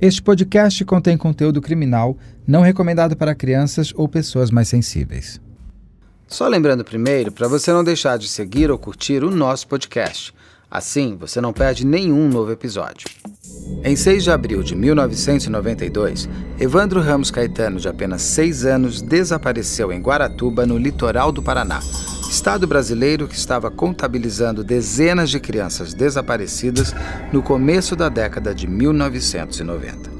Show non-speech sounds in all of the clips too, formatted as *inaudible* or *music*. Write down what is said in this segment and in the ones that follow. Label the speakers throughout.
Speaker 1: Este podcast contém conteúdo criminal não recomendado para crianças ou pessoas mais sensíveis.
Speaker 2: Só lembrando primeiro para você não deixar de seguir ou curtir o nosso podcast. Assim, você não perde nenhum novo episódio. Em 6 de abril de 1992, Evandro Ramos Caetano, de apenas 6 anos, desapareceu em Guaratuba, no litoral do Paraná, estado brasileiro que estava contabilizando dezenas de crianças desaparecidas no começo da década de 1990.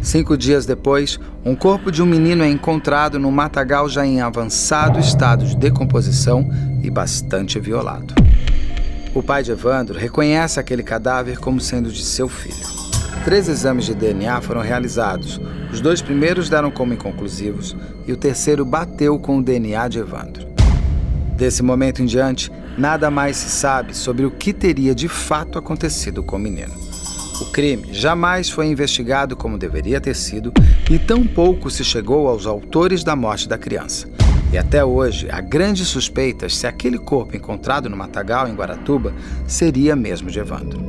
Speaker 2: Cinco dias depois, um corpo de um menino é encontrado no matagal já em avançado estado de decomposição e bastante violado. O pai de Evandro reconhece aquele cadáver como sendo de seu filho. Três exames de DNA foram realizados. Os dois primeiros deram como inconclusivos e o terceiro bateu com o DNA de Evandro. Desse momento em diante, nada mais se sabe sobre o que teria de fato acontecido com o menino. O crime jamais foi investigado como deveria ter sido e tampouco se chegou aos autores da morte da criança. E até hoje, há grandes suspeitas se aquele corpo encontrado no matagal em Guaratuba seria mesmo de Evandro.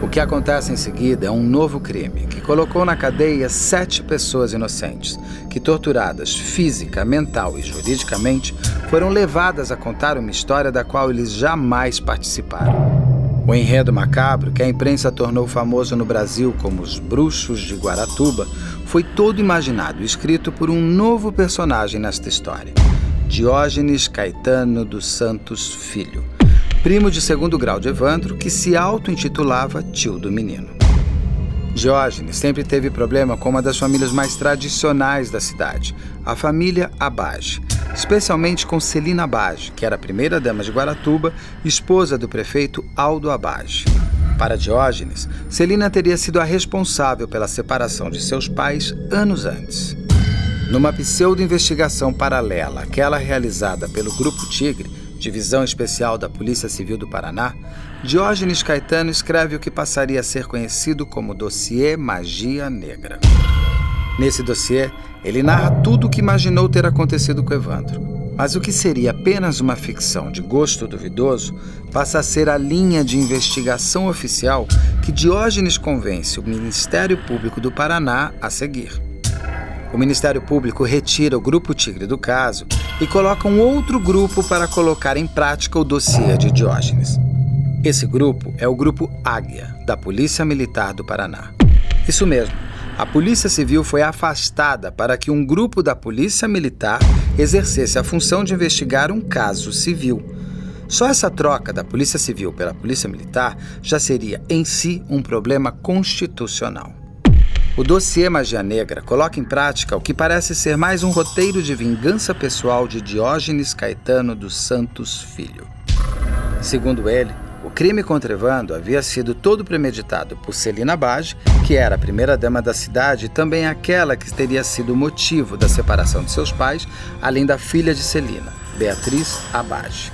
Speaker 2: O que acontece em seguida é um novo crime que colocou na cadeia sete pessoas inocentes, que, torturadas física, mental e juridicamente, foram levadas a contar uma história da qual eles jamais participaram. O enredo macabro, que a imprensa tornou famoso no Brasil como os Bruxos de Guaratuba, foi todo imaginado e escrito por um novo personagem nesta história: Diógenes Caetano dos Santos Filho, primo de segundo grau de Evandro, que se auto-intitulava tio do menino. Diógenes sempre teve problema com uma das famílias mais tradicionais da cidade, a família Abage, especialmente com Celina Abage, que era a primeira dama de Guaratuba, esposa do prefeito Aldo Abage. Para Diógenes, Celina teria sido a responsável pela separação de seus pais anos antes. Numa pseudo-investigação paralela àquela realizada pelo Grupo Tigre, divisão especial da Polícia Civil do Paraná, Diógenes Caetano escreve o que passaria a ser conhecido como Dossiê Magia Negra. Nesse dossiê, ele narra tudo o que imaginou ter acontecido com Evandro. Mas o que seria apenas uma ficção de gosto duvidoso passa a ser a linha de investigação oficial que Diógenes convence o Ministério Público do Paraná a seguir. O Ministério Público retira o Grupo Tigre do caso e coloca um outro grupo para colocar em prática o dossiê de Diógenes. Esse grupo é o Grupo Águia, da Polícia Militar do Paraná. Isso mesmo, a Polícia Civil foi afastada para que um grupo da Polícia Militar exercesse a função de investigar um caso civil. Só essa troca da Polícia Civil pela Polícia Militar já seria em si um problema constitucional. O dossiê Magia Negra coloca em prática o que parece ser mais um roteiro de vingança pessoal de Diógenes Caetano dos Santos Filho. Segundo ele, crime contra Evandro havia sido todo premeditado por Celina Bage, que era a primeira-dama da cidade e também aquela que teria sido o motivo da separação de seus pais, além da filha de Celina, Beatriz Abage.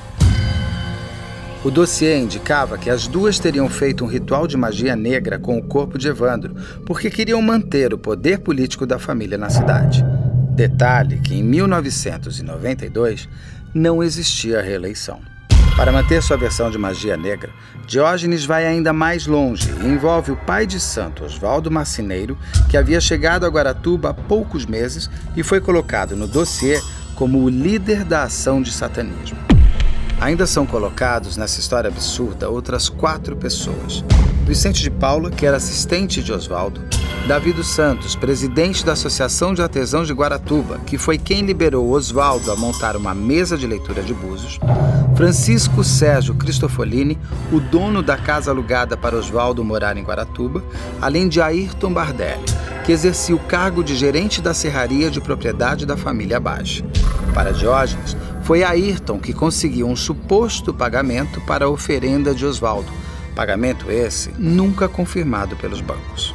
Speaker 2: O dossiê indicava que as duas teriam feito um ritual de magia negra com o corpo de Evandro, porque queriam manter o poder político da família na cidade. Detalhe que em 1992 não existia reeleição. Para manter sua versão de magia negra, Diógenes vai ainda mais longe e envolve o pai de santo Oswaldo Marcineiro, que havia chegado a Guaratuba há poucos meses e foi colocado no dossiê como o líder da ação de satanismo. Ainda são colocados nessa história absurda outras quatro pessoas. Vicente de Paula, que era assistente de Oswaldo, Davi dos Santos, presidente da Associação de Artesãos de Guaratuba, que foi quem liberou Oswaldo a montar uma mesa de leitura de búzios, Francisco Sérgio Cristofolini, o dono da casa alugada para Oswaldo morar em Guaratuba, além de Ayrton Bardelli, que exercia o cargo de gerente da serraria de propriedade da família Bage. Para Diógenes, foi Ayrton que conseguiu um suposto pagamento para a oferenda de Oswaldo, pagamento esse nunca confirmado pelos bancos.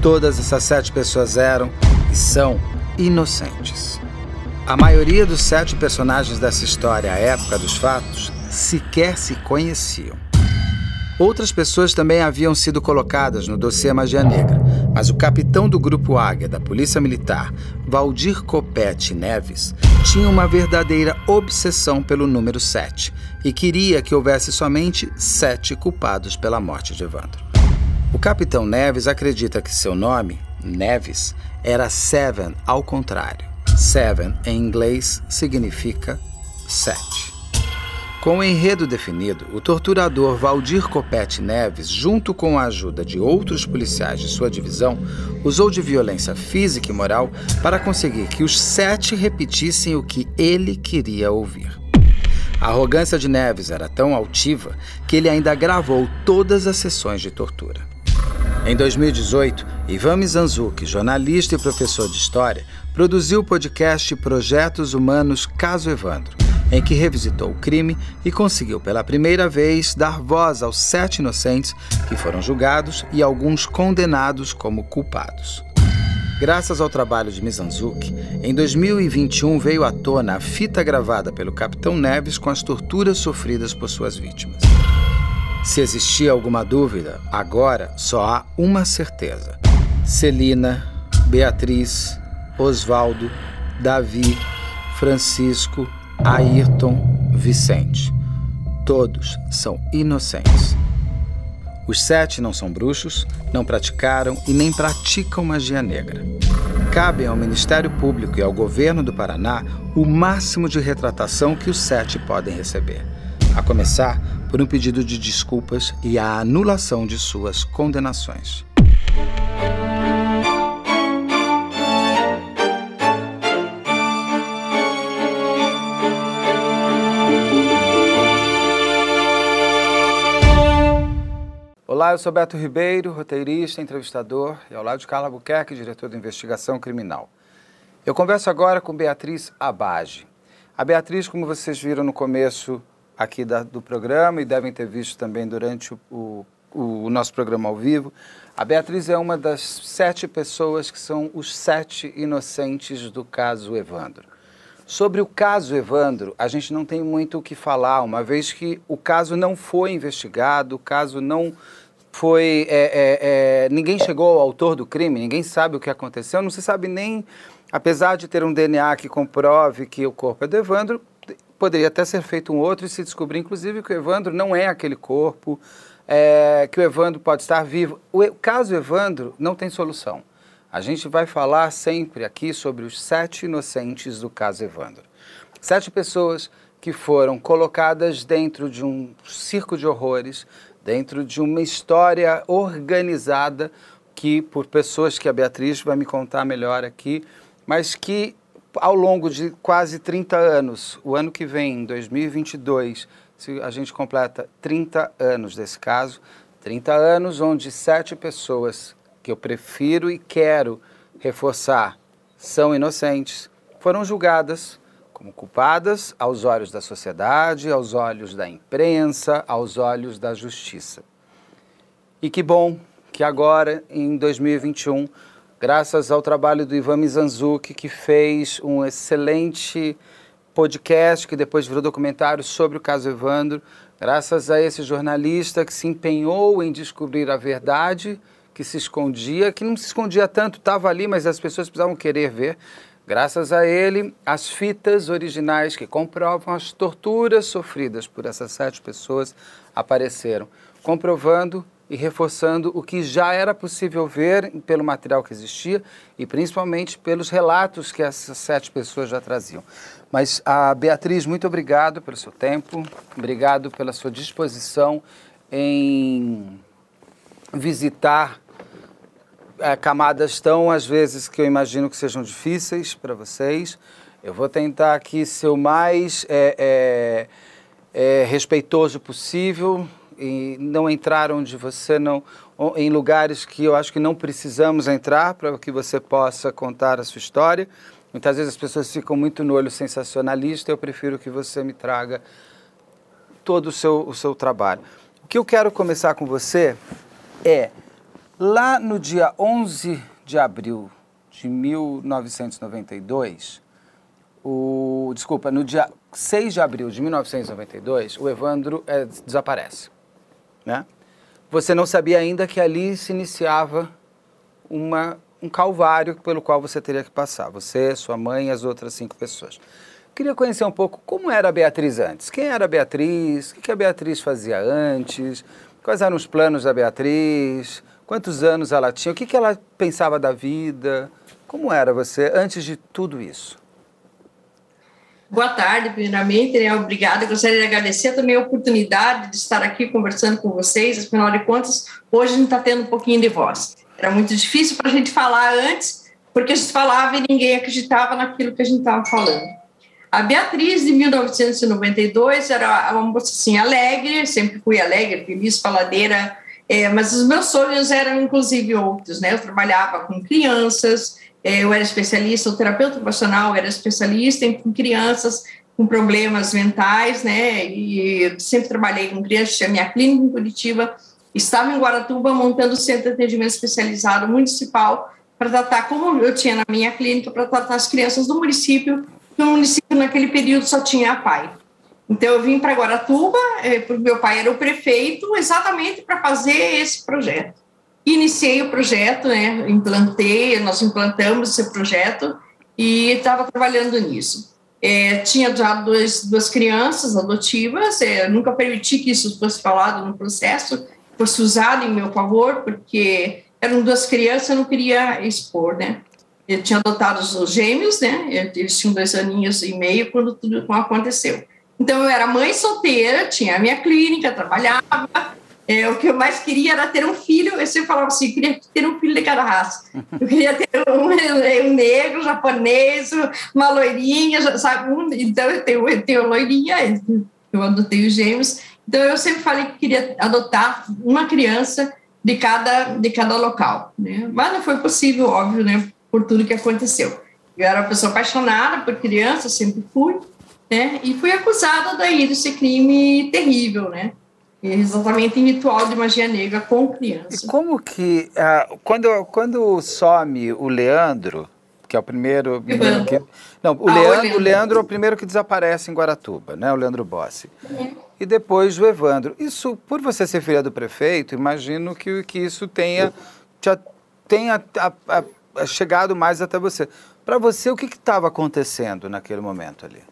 Speaker 2: Todas essas sete pessoas eram e são inocentes. A maioria dos sete personagens dessa história à época dos fatos sequer se conheciam. Outras pessoas também haviam sido colocadas no dossiê Magia Negra, mas o capitão do Grupo Águia da Polícia Militar, Valdir Copete Neves, tinha uma verdadeira obsessão pelo número 7 e queria que houvesse somente sete culpados pela morte de Evandro. O capitão Neves acredita que seu nome, Neves, era Seven ao contrário. Seven, em inglês, significa sete. Com o enredo definido, o torturador Valdir Copete Neves, junto com a ajuda de outros policiais de sua divisão, usou de violência física e moral para conseguir que os sete repetissem o que ele queria ouvir. A arrogância de Neves era tão altiva que ele ainda gravou todas as sessões de tortura. Em 2018, Ivan Mizanzuki, jornalista e professor de história, produziu o podcast Projetos Humanos Caso Evandro em que revisitou o crime e conseguiu pela primeira vez dar voz aos sete inocentes que foram julgados e alguns condenados como culpados. Graças ao trabalho de Mizanzuki, em 2021 veio à tona a fita gravada pelo Capitão Neves com as torturas sofridas por suas vítimas. Se existia alguma dúvida, agora só há uma certeza: Celina, Beatriz, Osvaldo, Davi, Francisco, Ayrton Vicente. Todos são inocentes. Os sete não são bruxos, não praticaram e nem praticam magia negra. Cabe ao Ministério Público e ao governo do Paraná o máximo de retratação que os sete podem receber, a começar por um pedido de desculpas e a anulação de suas condenações. Olá, eu sou Beto Ribeiro, roteirista, entrevistador, e ao lado de Carla Buquerque, diretor de investigação criminal. Eu converso agora com Beatriz Abage. A Beatriz, como vocês viram no começo aqui da, do programa e devem ter visto também durante o, o, o nosso programa ao vivo, a Beatriz é uma das sete pessoas que são os sete inocentes do caso Evandro. Sobre o caso Evandro, a gente não tem muito o que falar, uma vez que o caso não foi investigado, o caso não foi. É, é, é, ninguém chegou ao autor do crime, ninguém sabe o que aconteceu, não se sabe nem, apesar de ter um DNA que comprove que o corpo é do Evandro, poderia até ser feito um outro e se descobrir, inclusive, que o Evandro não é aquele corpo, é, que o Evandro pode estar vivo. O caso Evandro não tem solução. A gente vai falar sempre aqui sobre os sete inocentes do caso Evandro. Sete pessoas que foram colocadas dentro de um circo de horrores, dentro de uma história organizada que por pessoas que a Beatriz vai me contar melhor aqui, mas que ao longo de quase 30 anos, o ano que vem, em 2022, se a gente completa 30 anos desse caso, 30 anos onde sete pessoas que eu prefiro e quero reforçar são inocentes, foram julgadas como culpadas aos olhos da sociedade, aos olhos da imprensa, aos olhos da justiça. E que bom que agora, em 2021, graças ao trabalho do Ivan Mizanzuki, que fez um excelente podcast, que depois virou documentário sobre o caso Evandro, graças a esse jornalista que se empenhou em descobrir a verdade que se escondia, que não se escondia tanto, estava ali, mas as pessoas precisavam querer ver. Graças a ele, as fitas originais que comprovam as torturas sofridas por essas sete pessoas apareceram, comprovando e reforçando o que já era possível ver pelo material que existia e principalmente pelos relatos que essas sete pessoas já traziam. Mas a Beatriz, muito obrigado pelo seu tempo, obrigado pela sua disposição em visitar é, camadas tão, às vezes, que eu imagino que sejam difíceis para vocês. Eu vou tentar aqui ser o mais é, é, é, respeitoso possível e não entrar onde você não. em lugares que eu acho que não precisamos entrar para que você possa contar a sua história. Muitas vezes as pessoas ficam muito no olho sensacionalista, eu prefiro que você me traga todo o seu, o seu trabalho. O que eu quero começar com você é Lá no dia 11 de abril de 1992, o, desculpa, no dia 6 de abril de 1992, o Evandro é, desaparece. Né? Você não sabia ainda que ali se iniciava uma, um calvário pelo qual você teria que passar. Você, sua mãe e as outras cinco pessoas. Queria conhecer um pouco como era a Beatriz antes. Quem era a Beatriz? O que a Beatriz fazia antes? Quais eram os planos da Beatriz? Quantos anos ela tinha? O que, que ela pensava da vida? Como era você antes de tudo isso?
Speaker 3: Boa tarde, primeiramente, né? Obrigada. Gostaria de agradecer também a oportunidade de estar aqui conversando com vocês. Afinal de contas, hoje a gente está tendo um pouquinho de voz. Era muito difícil para a gente falar antes, porque a gente falava e ninguém acreditava naquilo que a gente estava falando. A Beatriz, de 1992, era uma moça assim, alegre, sempre fui alegre, feliz, faladeira, é, mas os meus sonhos eram inclusive outros, né? Eu trabalhava com crianças, é, eu era especialista, o terapeuta ocupacional era especialista em com crianças com problemas mentais, né? E sempre trabalhei com crianças, tinha minha clínica em Curitiba, estava em Guaratuba montando o centro de atendimento especializado municipal para tratar, como eu tinha na minha clínica, para tratar as crianças do município, que o município naquele período só tinha a PAI. Então eu vim para Guaratuba, é, porque meu pai era o prefeito, exatamente para fazer esse projeto. Iniciei o projeto, né, implantei, nós implantamos esse projeto e estava trabalhando nisso. É, tinha já dois, duas crianças adotivas, é, nunca permiti que isso fosse falado no processo, fosse usado em meu favor, porque eram duas crianças, eu não queria expor, né. Eu tinha adotado os gêmeos, né, eles tinham dois aninhos e meio quando tudo aconteceu. Então, eu era mãe solteira, tinha a minha clínica, trabalhava, é, o que eu mais queria era ter um filho. Eu sempre falava assim: queria ter um filho de cada raça. Eu queria ter um, *laughs* um negro, japonês, uma loirinha, sabe? Então eu tenho, eu tenho loirinha, eu adotei os gêmeos. Então eu sempre falei que queria adotar uma criança de cada, de cada local. Né? Mas não foi possível, óbvio, né? por tudo que aconteceu. Eu era uma pessoa apaixonada por criança, sempre fui, né? E fui acusada daí desse crime terrível, né? exatamente em ritual de magia negra com criança.
Speaker 2: E como que, uh, quando, quando some o Leandro, que é o primeiro... primeiro que, não, o, ah, Leandro, o, Leandro. é o primeiro que desaparece em Guaratuba, né? O Leandro Bossi. Uhum. E depois o Evandro. Isso, por você ser filha do prefeito, imagino que, que isso tenha, tenha a, a, a chegado mais até você. Para você, o que estava acontecendo naquele momento ali?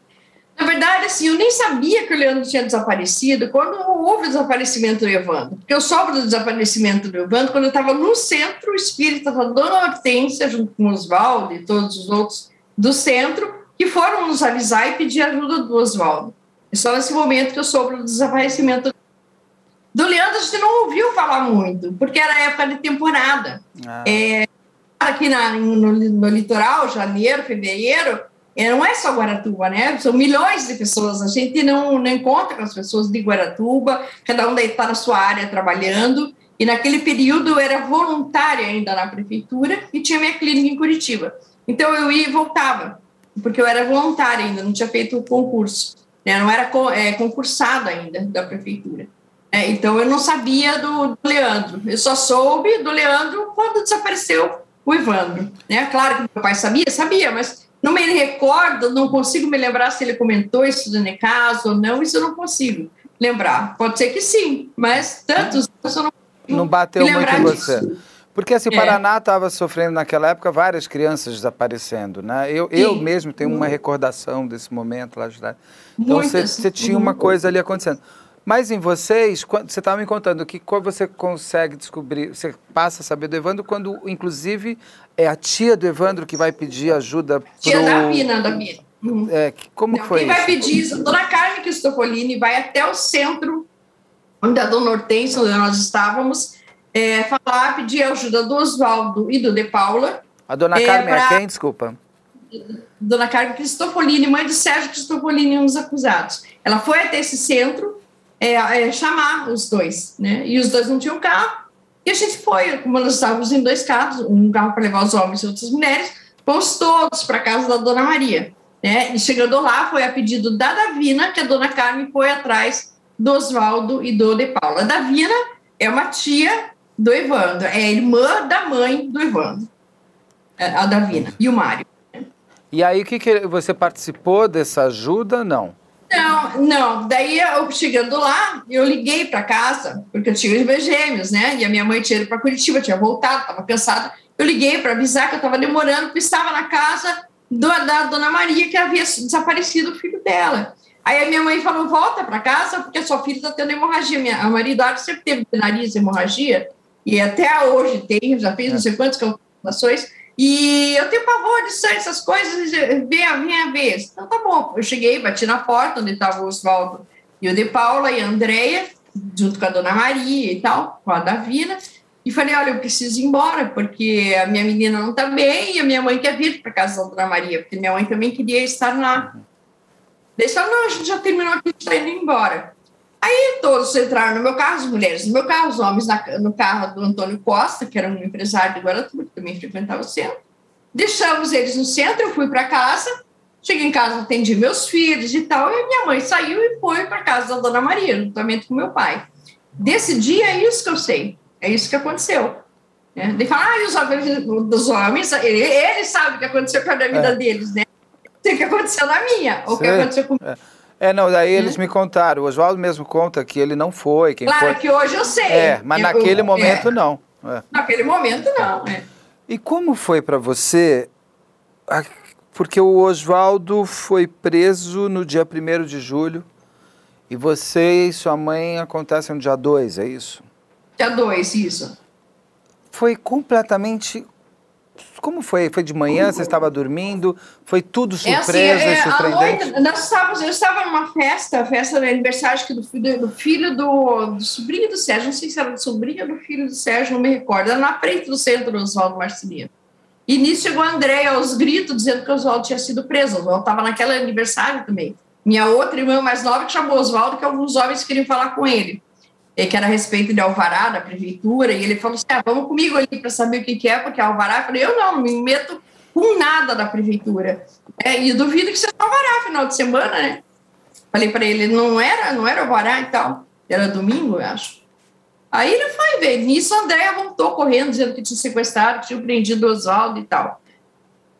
Speaker 3: Na verdade, assim, eu nem sabia que o Leandro tinha desaparecido quando houve o desaparecimento do Evandro. Porque eu soube do desaparecimento do Evandro quando eu estava no centro espírita da Dona Hortência, junto com o Oswaldo e todos os outros do centro, que foram nos avisar e pedir ajuda do Oswaldo. E só nesse momento que eu soube do desaparecimento do Leandro, a gente não ouviu falar muito, porque era época de temporada. Ah. É, aqui na, no, no litoral, janeiro, fevereiro, é, não é só Guaratuba, né? São milhões de pessoas. A gente não, não encontra as pessoas de Guaratuba, cada um está na sua área trabalhando. E naquele período eu era voluntária ainda na prefeitura e tinha minha clínica em Curitiba. Então eu ia e voltava, porque eu era voluntária ainda, não tinha feito o concurso, né? não era é, concursada ainda da prefeitura. É, então eu não sabia do, do Leandro, eu só soube do Leandro quando desapareceu o Evandro. Né? Claro que meu pai sabia, sabia, mas não me recordo, não consigo me lembrar se ele comentou isso no caso ou não, isso eu não consigo lembrar. Pode ser que sim, mas tantos eu não
Speaker 2: Não bateu muito em você. Porque assim, é. Paraná estava sofrendo naquela época várias crianças desaparecendo, né? Eu, eu mesmo tenho uma recordação desse momento lá de Então você tinha uma coisa ali acontecendo. Mas em vocês, você estava me contando que quando você consegue descobrir, você passa a saber do Evandro quando, inclusive, é a tia do Evandro que vai pedir ajuda pro...
Speaker 3: Tia da Pina, da Pina.
Speaker 2: Uhum. É, como Não, foi
Speaker 3: quem
Speaker 2: isso?
Speaker 3: vai pedir isso? Dona Carmen Cristofolini vai até o centro, onde a Dona Hortência, onde nós estávamos, é, falar, pedir ajuda do Oswaldo e do De Paula.
Speaker 2: A Dona é, Carmen pra... é quem, desculpa?
Speaker 3: Dona Carmen Cristofolini, mãe de Sérgio Cristofolini, um dos acusados. Ela foi até esse centro, é, é, chamar os dois, né? E os dois não tinham carro. E a gente foi, como nós estávamos em dois carros, um carro para levar os homens e outras mulheres, fomos todos para casa da Dona Maria. Né? E chegando lá, foi a pedido da Davina que a Dona Carmen foi atrás do Oswaldo e do De Paula. A Davina é uma tia do Evandro, é irmã da mãe do Evandro, é, a Davina, e o Mário.
Speaker 2: E aí, que, que você participou dessa ajuda? Não.
Speaker 3: Não, não. Daí, eu chegando lá, eu liguei para casa, porque eu tinha os meus gêmeos, né? E a minha mãe tinha ido para Curitiba, tinha voltado, estava cansada. Eu liguei para avisar que eu estava demorando, porque estava na casa do, da dona Maria, que havia desaparecido o filho dela. Aí a minha mãe falou: volta para casa, porque a sua filha está tendo hemorragia. Minha, a Maria Eduardo sempre teve nariz, hemorragia. e até hoje tem, já fiz não sei quantas calculações, e eu tenho pavor de sangue, essas coisas, venha, venha ver. Então tá bom, eu cheguei, bati na porta onde estava o Oswaldo e o de Paula e a Andrea, junto com a dona Maria e tal, com a Davina, e falei, olha, eu preciso ir embora, porque a minha menina não está bem e a minha mãe quer vir para casa da dona Maria, porque minha mãe também queria estar lá. Deixa não, a gente já terminou aqui, está indo embora. Aí todos entraram no meu carro, as mulheres no meu carro, os homens na, no carro do Antônio Costa, que era um empresário de Guaratuba, que também frequentava o centro. Deixamos eles no centro, eu fui para casa, cheguei em casa, atendi meus filhos e tal, e minha mãe saiu e foi para casa da Dona Maria, juntamente com meu pai. Desse dia é isso que eu sei, é isso que aconteceu. Né? De falar, ah, os homens dos homens, eles ele sabem o que aconteceu com a vida é. deles, né? O que aconteceu na minha, ou o que aconteceu com
Speaker 2: é. É, não, daí eles me contaram. O Oswaldo mesmo conta que ele não foi. Quem
Speaker 3: claro
Speaker 2: foi...
Speaker 3: que hoje eu sei.
Speaker 2: É, mas
Speaker 3: eu,
Speaker 2: naquele
Speaker 3: eu,
Speaker 2: momento
Speaker 3: é.
Speaker 2: não.
Speaker 3: É. Naquele momento não. É.
Speaker 2: E como foi para você? Porque o Oswaldo foi preso no dia 1 de julho e você e sua mãe acontecem no dia 2, é isso?
Speaker 3: Dia 2, isso.
Speaker 2: Foi completamente como foi? Foi de manhã? Você estava dormindo? Foi tudo surpresa é assim, é, surpreendente?
Speaker 3: Noite, nós estávamos, eu estava numa festa, festa de aniversário do, do, do filho do, do, sobrinho do Sérgio, não sei se era do sobrinho ou do filho do Sérgio, não me recordo, era na frente do centro do Oswaldo Marcelino. E nisso chegou a Andréia aos gritos, dizendo que o Oswaldo tinha sido preso. O Oswaldo estava naquele aniversário também. Minha outra irmã mais nova que chamou o Oswaldo, que alguns homens queriam falar com ele que era a respeito de Alvará, da prefeitura, e ele falou assim: ah, vamos comigo ali para saber o que, que é, porque é Alvará. Eu falei: eu não, não me meto com nada da prefeitura. É, e duvido que seja Alvará final de semana, né? Falei para ele: não era, não era Alvará e tal, era domingo, eu acho. Aí ele foi ver. Nisso, a Andréia voltou correndo, dizendo que tinha sequestrado, que tinha prendido Oswaldo e tal.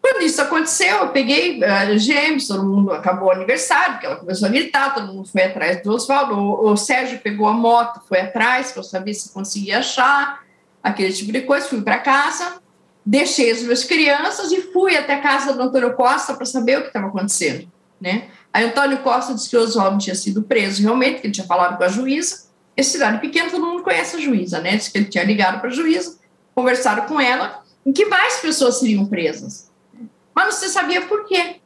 Speaker 3: Quando isso aconteceu, eu peguei uh, James, todo mundo acabou o aniversário, porque ela começou a gritar, todo mundo foi atrás do Oswaldo. O, Sérgio pegou a moto, foi atrás, para saber se conseguia achar, aquele tipo de coisa. Fui para casa, deixei as minhas crianças e fui até a casa do Antônio Costa para saber o que estava acontecendo. Né? Aí Antônio Costa disse que o Oswaldo tinha sido preso realmente, que ele tinha falado com a juíza. Esse cidade pequena, todo mundo conhece a juíza, né? Disse que ele tinha ligado para a juíza, conversaram com ela, em que mais pessoas seriam presas mas se sabia por quê.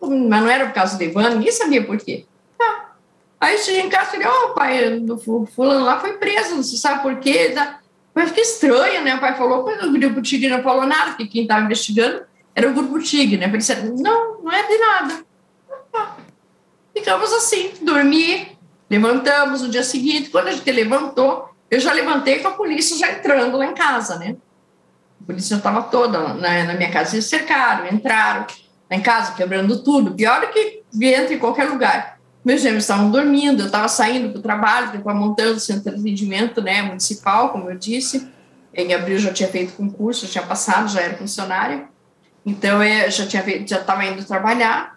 Speaker 3: Mas não era por causa do Ivan, ninguém sabia por quê. Tá. Aí cheguei em casa e falei, ó, oh, pai, do fulano lá foi preso, não se sabe por quê. Mas fica estranho, né? O pai falou, mas o grupo Tigre não falou nada, porque quem estava investigando era o grupo Tigre, né? Eu disse, não, não é de nada. Tá. Ficamos assim, dormi, levantamos no dia seguinte. Quando a gente levantou, eu já levantei com a polícia já entrando lá em casa, né? A polícia estava toda na, na, minha casa. Eles cercaram, entraram em casa, quebrando tudo. Pior do que entra em qualquer lugar. Meus gêmeos estavam dormindo, eu estava saindo para o trabalho, depois montando o centro de atendimento né, municipal, como eu disse. Em abril já tinha feito concurso, já tinha passado, já era funcionário. Então, eu já tinha já estava indo trabalhar.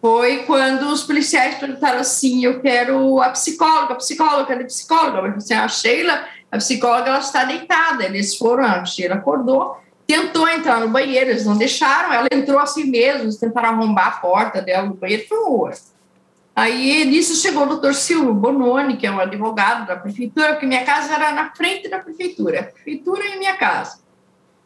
Speaker 3: Foi quando os policiais perguntaram assim: eu quero a psicóloga, a psicóloga, a psicóloga? Eu falei assim, a Sheila a psicóloga ela está deitada. Eles foram, a Sheila acordou, tentou entrar no banheiro, eles não deixaram, ela entrou assim mesmo, tentaram arrombar a porta dela no banheiro, foi um horror. Aí, nisso, chegou o doutor Silvio Bononi, que é um advogado da prefeitura, porque minha casa era na frente da prefeitura, a prefeitura e minha casa.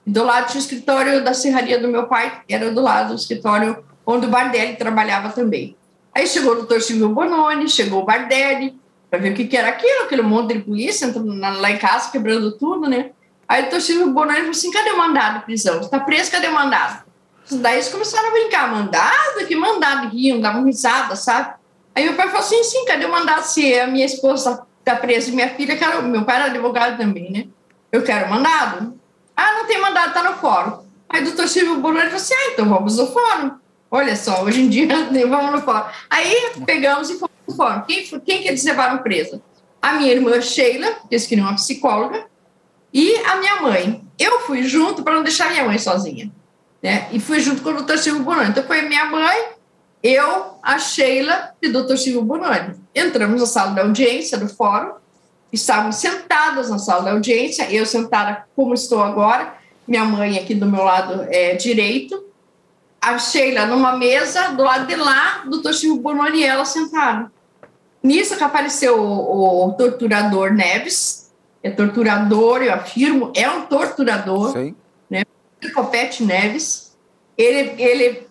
Speaker 3: Do lado tinha o escritório da serraria do meu pai, que era do lado do escritório onde o Bardelli trabalhava também. Aí chegou o doutor Silvio Bononi, chegou o Bardelli, para ver o que, que, era aquilo, aquele monte de polícia entrando lá em casa, quebrando tudo, né? Aí o Toshiro Bononi falou assim: cadê o mandado de prisão? Está preso, cadê o mandado? Daí eles começaram a brincar: mandado? Que mandado? Riam, davam risada, sabe? Aí meu pai falou assim: sim, cadê o mandado? Se a minha esposa está presa e minha filha, quero... meu pai era advogado também, né? Eu quero mandado. Ah, não tem mandado, está no fórum. Aí o doutor Silvio Bononi falou assim: ah, então vamos no fórum. Olha só, hoje em dia, *laughs* vamos no fórum. Aí pegamos e fomos fórum. Quem, quem que eles levaram presa? A minha irmã Sheila, que eles queriam uma psicóloga, e a minha mãe. Eu fui junto para não deixar minha mãe sozinha. Né? E fui junto com o doutor Silvio Bononi. Então foi minha mãe, eu, a Sheila e o doutor Silvio Bononi. Entramos na sala da audiência do fórum, estávamos sentadas na sala da audiência, eu sentada como estou agora, minha mãe aqui do meu lado é, direito, a Sheila numa mesa, do lado de lá, o doutor Silvio Bononi e ela sentaram. Nisso que apareceu o, o torturador Neves, é torturador, eu afirmo, é um torturador.
Speaker 2: Sim.
Speaker 3: Né? Copete Neves, ele, ele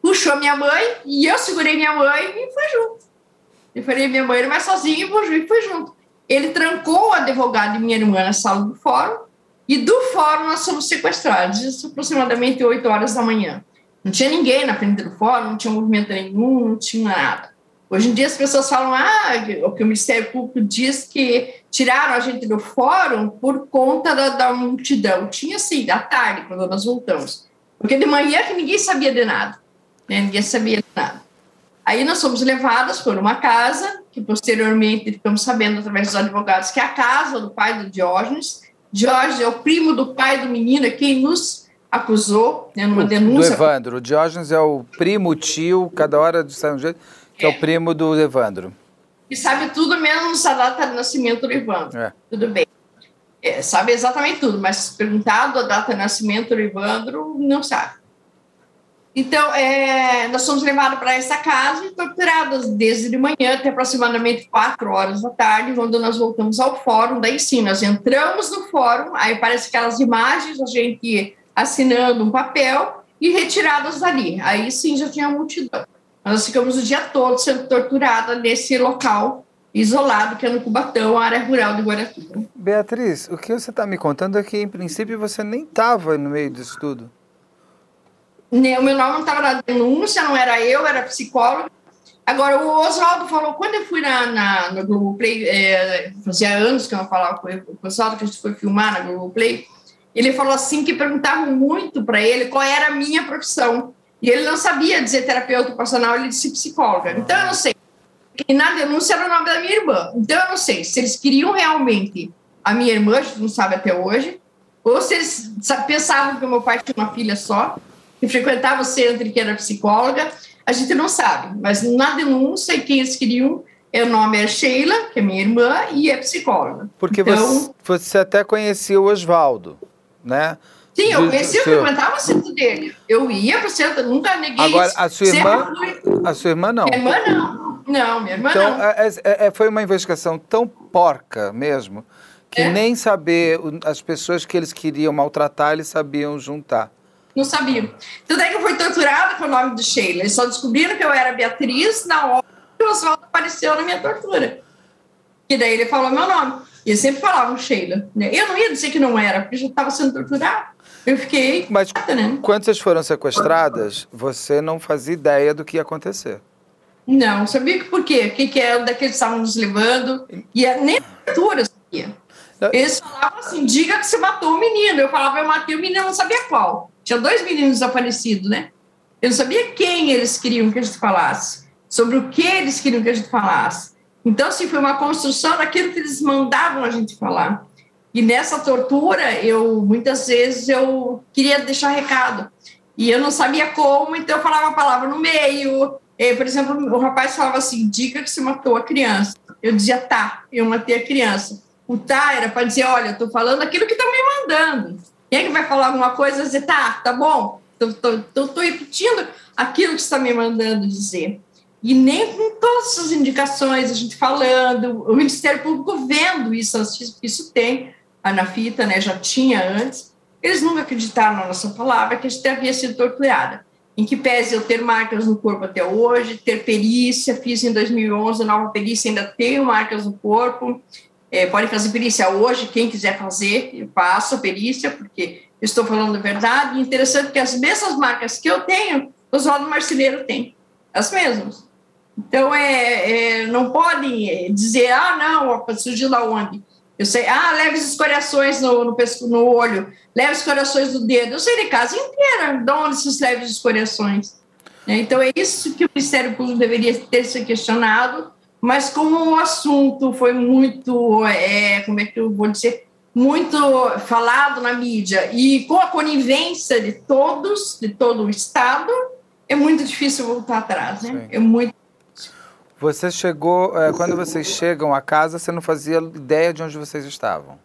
Speaker 3: puxou minha mãe e eu segurei minha mãe e fui junto. Eu falei, minha mãe não vai sozinha e fui junto. Ele trancou o advogado e minha irmã na sala do fórum e do fórum nós fomos sequestrados, isso aproximadamente 8 horas da manhã. Não tinha ninguém na frente do fórum, não tinha movimento nenhum, não tinha nada. Hoje em dia as pessoas falam ah, o que o Ministério Público diz que tiraram a gente do fórum por conta da, da multidão. Tinha sim, à tarde, quando nós voltamos. Porque de manhã que ninguém sabia de nada. Né? Ninguém sabia de nada. Aí nós fomos levadas por uma casa, que posteriormente ficamos sabendo através dos advogados que é a casa do pai do Diógenes. Diógenes é o primo do pai do menino, é quem nos acusou, né, numa denúncia.
Speaker 2: Do Evandro. O Diógenes é o primo, tio, cada hora de um jeito, que é. é o primo do Evandro.
Speaker 3: E sabe tudo menos a data de nascimento do Evandro. É. Tudo bem. É, sabe exatamente tudo, mas perguntado a data de nascimento do Evandro, não sabe. Então, é, nós fomos levados para essa casa e torturadas desde de manhã até aproximadamente quatro horas da tarde, quando nós voltamos ao fórum. Daí sim, nós entramos no fórum, aí aparece aquelas imagens, a gente assinando um papel e retiradas dali. Aí sim já tinha multidão. Nós ficamos o dia todo sendo torturada nesse local isolado, que é no Cubatão, a área rural de Guaratuba.
Speaker 2: Beatriz, o que você está me contando é que, em princípio, você nem estava no meio disso tudo.
Speaker 3: O meu nome não estava na denúncia, não era eu, era psicóloga. Agora, o Oswaldo falou, quando eu fui na, na, no Globoplay, é, fazia anos que eu não falava com o Oswaldo, que a gente foi filmar na Globoplay, ele falou assim que perguntavam muito para ele qual era a minha profissão. E ele não sabia dizer terapeuta ocupacional, ele disse psicóloga. Então, eu não sei. E na denúncia era o nome da minha irmã. Então, eu não sei se eles queriam realmente a minha irmã, a gente não sabe até hoje, ou se eles pensavam que o meu pai tinha uma filha só, que frequentava o centro e que era psicóloga, a gente não sabe. Mas na denúncia, quem eles queriam, o nome é Sheila, que é minha irmã, e é psicóloga.
Speaker 2: Porque então, você, você até conhecia o Oswaldo, né?
Speaker 3: Sim, eu conhecia, eu frequentava o centro dele. Eu ia para o centro, nunca neguei
Speaker 2: Agora,
Speaker 3: isso.
Speaker 2: a sua irmã, a sua irmã não?
Speaker 3: Minha irmã não. Não, minha irmã
Speaker 2: então,
Speaker 3: não.
Speaker 2: É, é, é, foi uma investigação tão porca mesmo, que é. nem saber as pessoas que eles queriam maltratar, eles sabiam juntar.
Speaker 3: Não sabiam. Tanto é que eu fui torturada com o nome do Sheila. Eles só descobriram que eu era Beatriz na hora que o Oswaldo apareceu na minha tortura. E daí ele falou meu nome. E eles sempre falavam Sheila. Né? Eu não ia dizer que não era, porque já estava sendo torturada. Eu fiquei.
Speaker 2: Mas né? quando vocês foram sequestradas, você não fazia ideia do que ia acontecer.
Speaker 3: Não, sabia que por quê? O que, que é daqueles estavam nos levando? E a, nem a tortura sabia. Eles falavam assim: diga que você matou o menino. Eu falava, eu matei o menino, eu não sabia qual. Tinha dois meninos desaparecidos, né? Eu não sabia quem eles queriam que a gente falasse, sobre o que eles queriam que a gente falasse. Então, assim, foi uma construção daquilo que eles mandavam a gente falar. E nessa tortura, eu muitas vezes eu queria deixar recado. E eu não sabia como, então eu falava a palavra no meio. E, por exemplo, o rapaz falava assim: diga que você matou a criança. Eu dizia, tá, eu matei a criança. O tá era para dizer: olha, estou falando aquilo que estão me mandando. Quem é que vai falar alguma coisa e dizer, tá, tá bom, estou repetindo aquilo que está me mandando dizer. E nem com todas as indicações, a gente falando, o Ministério Público vendo isso, isso tem na fita, né, já tinha antes, eles nunca acreditaram na nossa palavra que a gente havia sido torturada. Em que pese eu ter marcas no corpo até hoje, ter perícia, fiz em 2011 nova perícia, ainda tenho marcas no corpo, é, pode fazer perícia hoje, quem quiser fazer, eu faço a perícia, porque estou falando a verdade. interessante que as mesmas marcas que eu tenho, os Oswaldo Marceneiro tem, as mesmas. Então, é, é, não podem dizer, ah, não, surgiu da onde? Eu sei, ah, leves escoriações no, no, no olho, leves escoriações no dedo. Eu sei de casa inteira de onde essas leves escoriações. Então, é isso que o Ministério Público deveria ter se questionado mas como o assunto foi muito, é, como é que eu vou dizer, muito falado na mídia e com a conivência de todos, de todo o Estado, é muito difícil voltar atrás, né? Sim. É muito
Speaker 2: você chegou, é, quando vocês chegam à casa, você não fazia ideia de onde vocês estavam?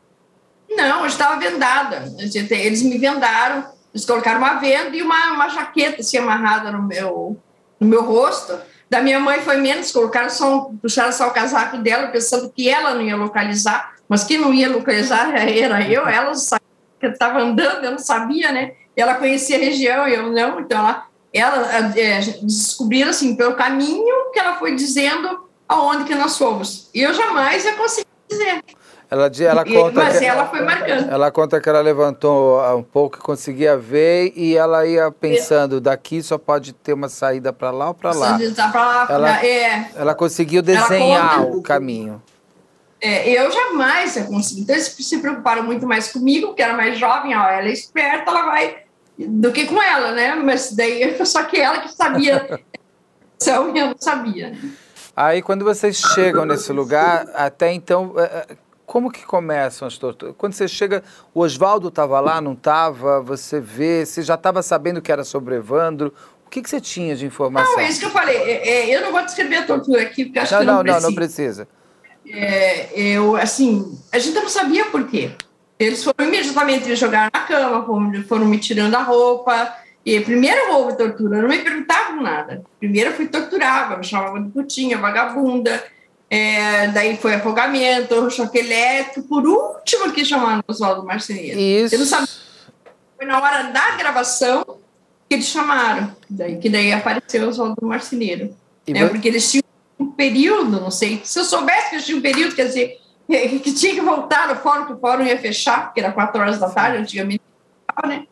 Speaker 3: Não, eu estava vendada. Eles me vendaram, eles colocaram uma venda e uma, uma jaqueta assim, amarrada no meu, no meu rosto. Da minha mãe foi menos, colocaram só, puxaram só o casaco dela, pensando que ela não ia localizar, mas quem não ia localizar *laughs* era eu, ela sabia que estava andando, eu não sabia, né? Ela conhecia a região, eu não, então ela, ela é, descobriram assim, pelo caminho que ela foi dizendo aonde que nós fomos. E eu jamais ia conseguir dizer.
Speaker 2: Ela, ela conta
Speaker 3: Mas
Speaker 2: que,
Speaker 3: ela foi marcando.
Speaker 2: Ela conta que ela levantou um pouco, conseguia ver e ela ia pensando, daqui só pode ter uma saída para lá ou para lá.
Speaker 3: lá
Speaker 2: ela,
Speaker 3: é.
Speaker 2: ela conseguiu desenhar ela o caminho.
Speaker 3: É, eu jamais ia conseguir. Então, eles se preocuparam muito mais comigo, que era mais jovem, ó, ela é esperta, ela vai, do que com ela, né? Mas daí, *laughs* só que ela que sabia, então eu não sabia.
Speaker 2: Aí, quando vocês chegam nesse lugar, até então, é, é, como que começam as torturas? Quando você chega, o Oswaldo estava lá, não estava? Você vê, você já estava sabendo que era sobre Evandro? O que, que você tinha de informação?
Speaker 3: Não, é isso que eu falei. É, é, eu não vou descrever a tortura aqui, porque acho
Speaker 2: não,
Speaker 3: que não,
Speaker 2: não
Speaker 3: precisa.
Speaker 2: Não, não precisa.
Speaker 3: É, eu, assim, a gente não sabia por quê. Eles foram imediatamente me jogar na cama, foram, foram me tirando a roupa. E primeiro houve tortura, não me perguntavam nada. Primeiro eu fui torturada, me chamavam de putinha, vagabunda. É, daí foi afogamento, choque elétrico. Por último, que chamaram Oswaldo Marceneiro.
Speaker 2: Isso.
Speaker 3: Eu não sabia. Foi na hora da gravação que eles chamaram. Daí, que daí apareceu Oswaldo Marceneiro. É, porque eles tinham um período, não sei. Se eu soubesse que eles tinham um período, quer dizer, que tinha que voltar no fórum, que o fórum ia fechar, porque era quatro horas da tarde, antigamente, né?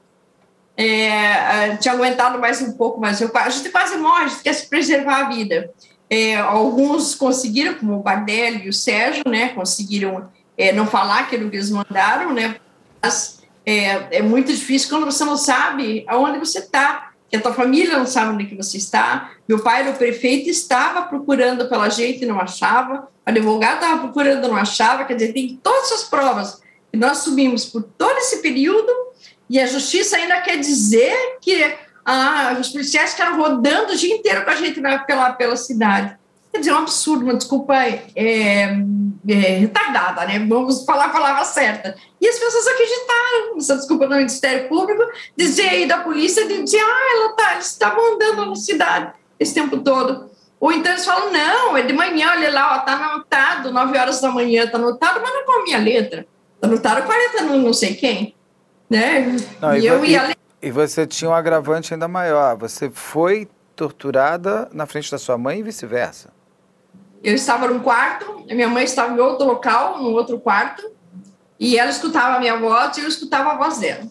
Speaker 3: É, tinha aguentado mais um pouco, mas eu, a gente quase morre, a gente quer se preservar a vida. É, alguns conseguiram, como o Bardelli e o Sérgio, né, conseguiram é, não falar aquilo que eles mandaram, né, mas é, é muito difícil quando você não sabe aonde você está, que a tua família não sabe onde que você está. Meu pai era o prefeito, estava procurando pela gente e não achava, o advogado estava procurando não achava, quer dizer, tem todas as provas que nós subimos por todo esse período e a justiça ainda quer dizer que ah, os policiais ficaram rodando o dia inteiro com a gente na, pela, pela cidade. Quer dizer, é um absurdo, uma desculpa é, é, retardada, né? Vamos falar a palavra certa. E as pessoas acreditaram essa desculpa do Ministério Público, dizer aí da polícia, dizer, ah, ela tá, eles estavam andando na cidade esse tempo todo. Ou então eles falam, não, é de manhã, olha lá, ó, tá anotado, 9 horas da manhã, tá anotado, mas não com a minha letra. Tá anotado 40 não, não sei quem. Né?
Speaker 2: Não, e, e eu ia e você tinha um agravante ainda maior. Você foi torturada na frente da sua mãe e vice-versa.
Speaker 3: Eu estava num quarto, minha mãe estava em outro local, no outro quarto, e ela escutava a minha voz e eu escutava a voz dela.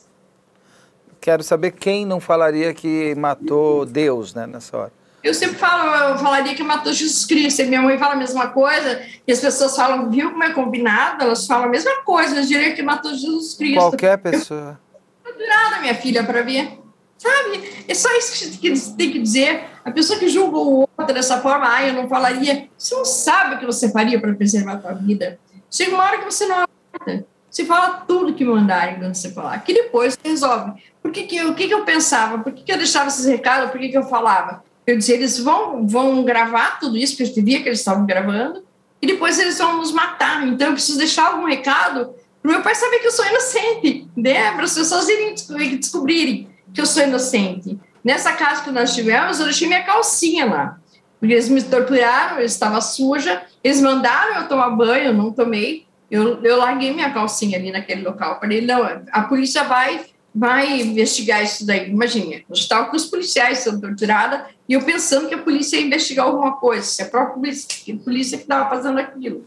Speaker 2: Quero saber quem não falaria que matou Deus, né, nessa hora.
Speaker 3: Eu sempre falo, eu falaria que matou Jesus Cristo. E minha mãe fala a mesma coisa, e as pessoas falam, viu como é combinado? Elas falam a mesma coisa, eu diria que matou Jesus Cristo.
Speaker 2: Qualquer pessoa.
Speaker 3: Eu torturada, minha filha, para ver. Sabe? É só isso que você tem que dizer. A pessoa que julga o outro dessa forma, ah, eu não falaria. Você não sabe o que você faria para preservar a sua vida. Chega uma hora que você não aguenta. Você fala tudo que mandarem quando você falar, que depois você resolve. Por que, que, o que, que eu pensava? Por que, que eu deixava esses recados? Por que, que eu falava? Eu dizia, eles vão, vão gravar tudo isso, porque eu via que eles estavam gravando, e depois eles vão nos matar. Então eu preciso deixar algum recado para o meu pai saber que eu sou inocente, né? Para as pessoas irem descobrirem que eu sou inocente. Nessa casa que nós tivemos, eu deixei minha calcinha lá. Porque eles me torturaram, eu estava suja, eles mandaram eu tomar banho, eu não tomei. Eu, eu larguei minha calcinha ali naquele local. Falei, não, a polícia vai vai investigar isso daí. Imagina, eu estava com os policiais sendo torturada e eu pensando que a polícia ia investigar alguma coisa, se a própria polícia, a polícia que estava fazendo aquilo.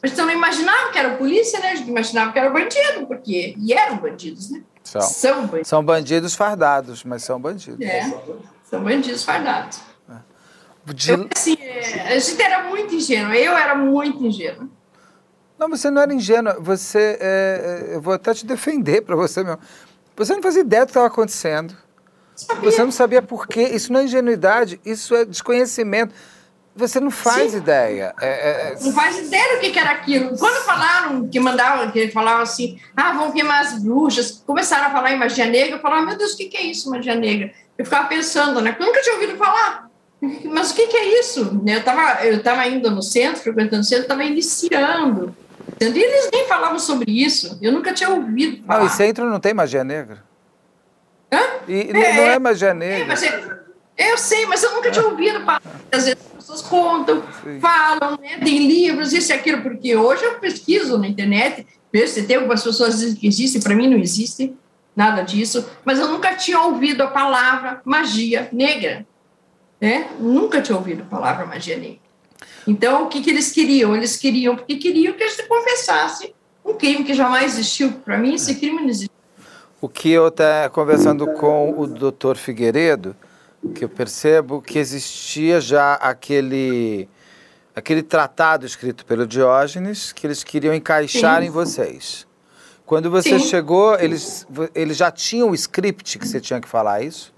Speaker 3: Mas então não imaginava que era polícia, né? Gente imaginava que era bandido, porque e eram bandidos, né?
Speaker 2: São, são bandidos. São bandidos fardados, mas são bandidos.
Speaker 3: É, são bandidos fardados. É. De... Eu, assim, a gente era muito ingênuo, eu era muito ingênuo.
Speaker 2: Não, você não era ingênua, você, é, eu vou até te defender para você mesmo. Você não fazia ideia do que estava acontecendo. Sabia. Você não sabia por quê. Isso não é ingenuidade, isso é desconhecimento. Você não faz Sim. ideia. É,
Speaker 3: é, é... Não faz ideia do que, era aquilo. Quando falaram, que mandavam, que falavam assim, ah, vão queimar as bruxas, começaram a falar em magia negra, eu falava, meu Deus, o que, é isso, magia negra? Eu ficava pensando, né? Eu nunca tinha ouvido falar. Mas o que, é isso? Eu estava eu tava indo no centro, frequentando o centro, estava iniciando. E eles nem falavam sobre isso. Eu nunca tinha ouvido falar.
Speaker 2: Não, e centro não tem magia negra.
Speaker 3: Hã?
Speaker 2: E é, não é magia negra. É,
Speaker 3: mas é, eu sei, mas eu nunca tinha ouvido falar. Às vezes pessoas contam, Sim. falam, né, tem livros, isso e aquilo, porque hoje eu pesquiso na internet, vejo se tem algumas pessoas dizem que existem, para mim não existe nada disso, mas eu nunca tinha ouvido a palavra magia negra, né? Nunca tinha ouvido a palavra magia negra. Então, o que, que eles queriam? Eles queriam, porque queriam que a gente confessasse um crime que jamais existiu. Para mim, esse crime não existiu.
Speaker 2: O que eu estou conversando com o doutor Figueiredo, que eu percebo que existia já aquele aquele tratado escrito pelo Diógenes que eles queriam encaixar Sim. em vocês. Quando você Sim. chegou, eles, eles já tinham o script que você tinha que falar isso?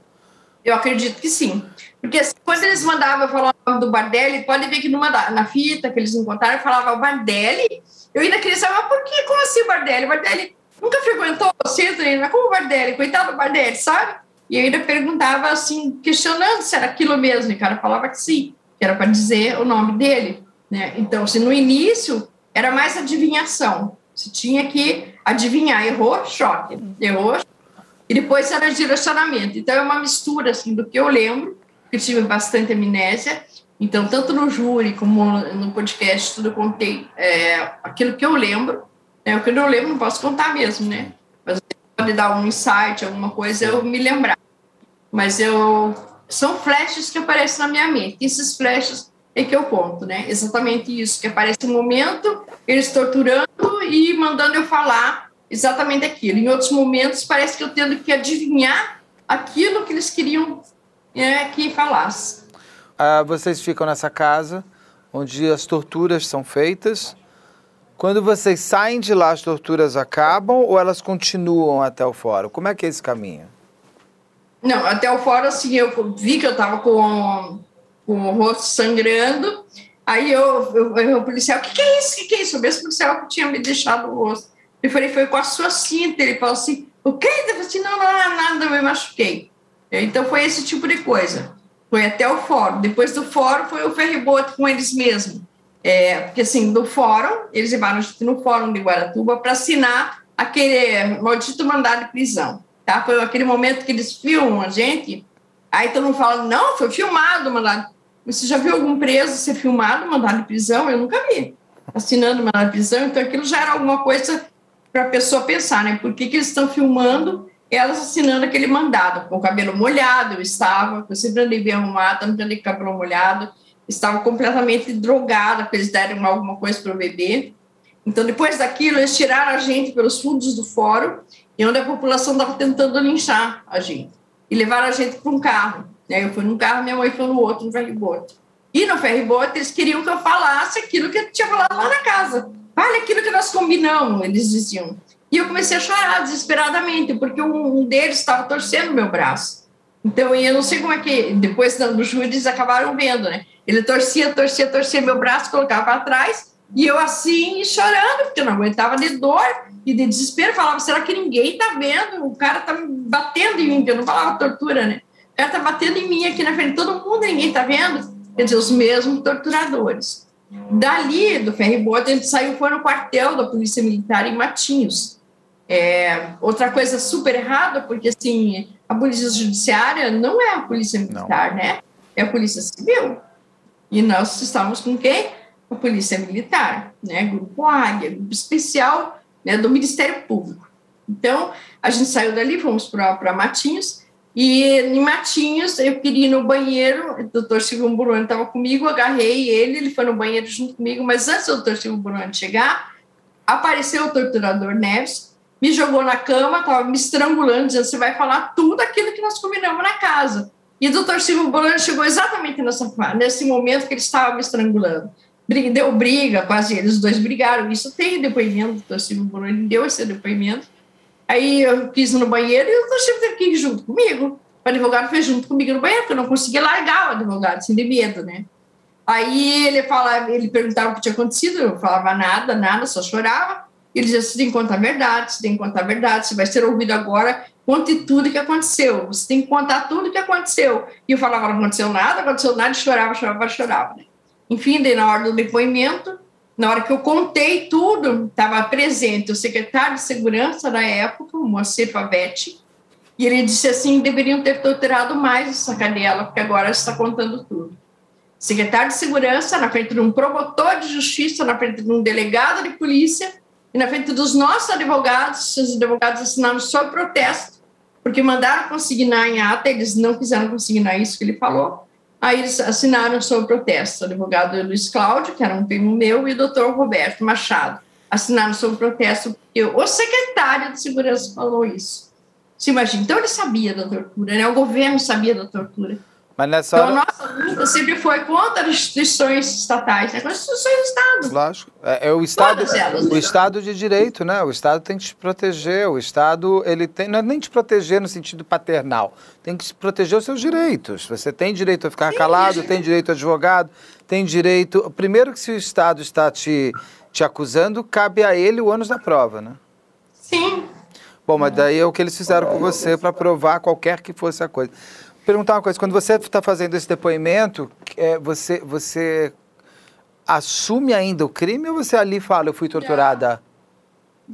Speaker 3: Eu acredito que sim. Porque assim, quando eles mandavam falar o nome do Bardelli, pode ver que numa, na fita que eles encontraram, falava o Bardelli. Eu ainda queria saber, mas por que? Como assim o Bardelli? O Bardelli nunca frequentou você, mas como o Bardelli? Coitado do Bardelli, sabe? E ainda perguntava assim, questionando se era aquilo mesmo, e o cara falava que sim, que era para dizer o nome dele. Né? Então, se no início era mais adivinhação, você tinha que adivinhar, errou, choque, errou, e depois era direcionamento. Então, é uma mistura assim, do que eu lembro, que eu tive bastante amnésia, então, tanto no júri como no podcast, tudo eu contei é, aquilo que eu lembro, né? o que eu não lembro não posso contar mesmo, né? Mas pode dar um insight, alguma coisa, eu me lembrar mas eu são flashes que aparecem na minha mente. Esses flashes é que eu conto, né? Exatamente isso, que aparece um momento, eles torturando e mandando eu falar exatamente aquilo. Em outros momentos, parece que eu tendo que adivinhar aquilo que eles queriam é, que falasse.
Speaker 2: Ah, vocês ficam nessa casa onde as torturas são feitas. Quando vocês saem de lá, as torturas acabam ou elas continuam até o fórum? Como é que é esse caminho?
Speaker 3: Não, até o fora, assim, eu vi que eu estava com, com o rosto sangrando. Aí eu, eu, eu o policial, o que, que, é isso? O que, que, é isso? O mesmo policial que tinha me deixado o rosto. Eu falei, foi com a sua cinta. Ele falou assim, o quê? Eu falei assim, não, não, nada, eu me machuquei. Então foi esse tipo de coisa. Foi até o fórum. Depois do fórum foi o ferribote com eles mesmos. É, porque assim, do fórum, eles levaram a gente no fórum de Guaratuba para assinar aquele maldito mandado de prisão tá? Foi aquele momento que eles filmam a gente, aí todo mundo fala, não, foi filmado, mandado. Você já viu algum preso ser filmado, mandado de prisão? Eu nunca vi. Assinando mandado de prisão, então aquilo já era alguma coisa para a pessoa pensar, né? Por que, que eles estão filmando elas assinando aquele mandado? Com o cabelo molhado, eu estava, eu sempre andei bem arrumada, não andei com o cabelo molhado, estava completamente drogada, porque eles deram alguma coisa para o bebê. Então, depois daquilo, eles tiraram a gente pelos fundos do fórum e onde a população estava tentando linchar a gente. E levaram a gente para um carro. Né? Eu fui num carro, minha mãe foi no outro, no ferryboat. E no ferryboat eles queriam que eu falasse aquilo que eu tinha falado lá na casa. Fale aquilo que nós combinamos, eles diziam. E eu comecei a chorar desesperadamente, porque um deles estava torcendo meu braço. Então, eu não sei como é que, depois do júri, eles acabaram vendo, né? Ele torcia, torcia, torcia meu braço, colocava para trás, e eu assim, chorando, porque eu não aguentava de dor e de desespero. Falava, será que ninguém tá vendo? O cara tá batendo em mim, eu não falava tortura, né? O cara tá batendo em mim aqui na frente, todo mundo, ninguém tá vendo? Quer dizer, os mesmos torturadores. Dali, do ferryboat, a gente saiu, foi no quartel da Polícia Militar em Matinhos. É, outra coisa super errada, porque assim, a Polícia Judiciária não é a Polícia Militar, não. né? É a Polícia Civil. E nós estávamos com quem? A Polícia Militar, né, Grupo Águia, Grupo Especial né, do Ministério Público. Então, a gente saiu dali, fomos para Matinhos, e em Matinhos eu queria ir no banheiro, o doutor Silvio Buroni estava comigo, agarrei ele, ele foi no banheiro junto comigo, mas antes do doutor Silvio Buroni chegar, apareceu o torturador Neves, me jogou na cama, estava me estrangulando, dizendo, você vai falar tudo aquilo que nós combinamos na casa. E o doutor Silvio Buroni chegou exatamente nessa, nesse momento que ele estava me estrangulando deu briga, quase eles dois brigaram. Isso tem depoimento, o Silvio Bononi deu esse depoimento. Aí eu quis ir no banheiro e o Silvio teve que ir junto comigo. O advogado foi junto comigo no banheiro, porque eu não conseguia largar o advogado, de medo, né? Aí ele fala, ele perguntava o que tinha acontecido, eu falava nada, nada, só chorava. Ele dizia: você tem que contar a verdade, você tem que contar a verdade, você vai ser ouvido agora, conte tudo o que aconteceu, você tem que contar tudo o que aconteceu. E eu falava: não aconteceu nada, aconteceu nada, e chorava, chorava, chorava. Né? Enfim, daí na hora do depoimento, na hora que eu contei tudo, estava presente o secretário de segurança da época, o Moacir Pavetti, e ele disse assim, deveriam ter torturado mais essa cadela, porque agora está contando tudo. secretário de segurança, na frente de um promotor de justiça, na frente de um delegado de polícia e na frente dos nossos advogados. Os advogados assinaram sob protesto, porque mandaram consignar em ata, eles não quiseram consignar isso que ele falou. Aí eles assinaram sob protesto. O advogado Luiz Cláudio, que era um primo meu, e o doutor Roberto Machado assinaram sob protesto, porque o secretário de segurança falou isso. Se imagina. Então ele sabia da tortura, né? O governo sabia da tortura.
Speaker 2: Mas nessa
Speaker 3: então,
Speaker 2: hora...
Speaker 3: nossa luta sempre foi contra as instituições estatais, né? contra as instituições do Estado.
Speaker 2: Lógico. É, é o Estado,
Speaker 3: elas,
Speaker 2: o? Estado de direito, né? O Estado tem que te proteger. O Estado, ele tem, não é nem te proteger no sentido paternal, tem que proteger os seus direitos. Você tem direito a ficar
Speaker 3: Sim,
Speaker 2: calado, tem direito a advogado, tem direito... Primeiro que se o Estado está te, te acusando, cabe a ele o ônus da prova, né?
Speaker 3: Sim.
Speaker 2: Bom, mas daí é o que eles fizeram com você para provar qualquer que fosse a coisa. Perguntar uma coisa, quando você está fazendo esse depoimento, é, você, você assume ainda o crime ou você ali fala, eu fui torturada?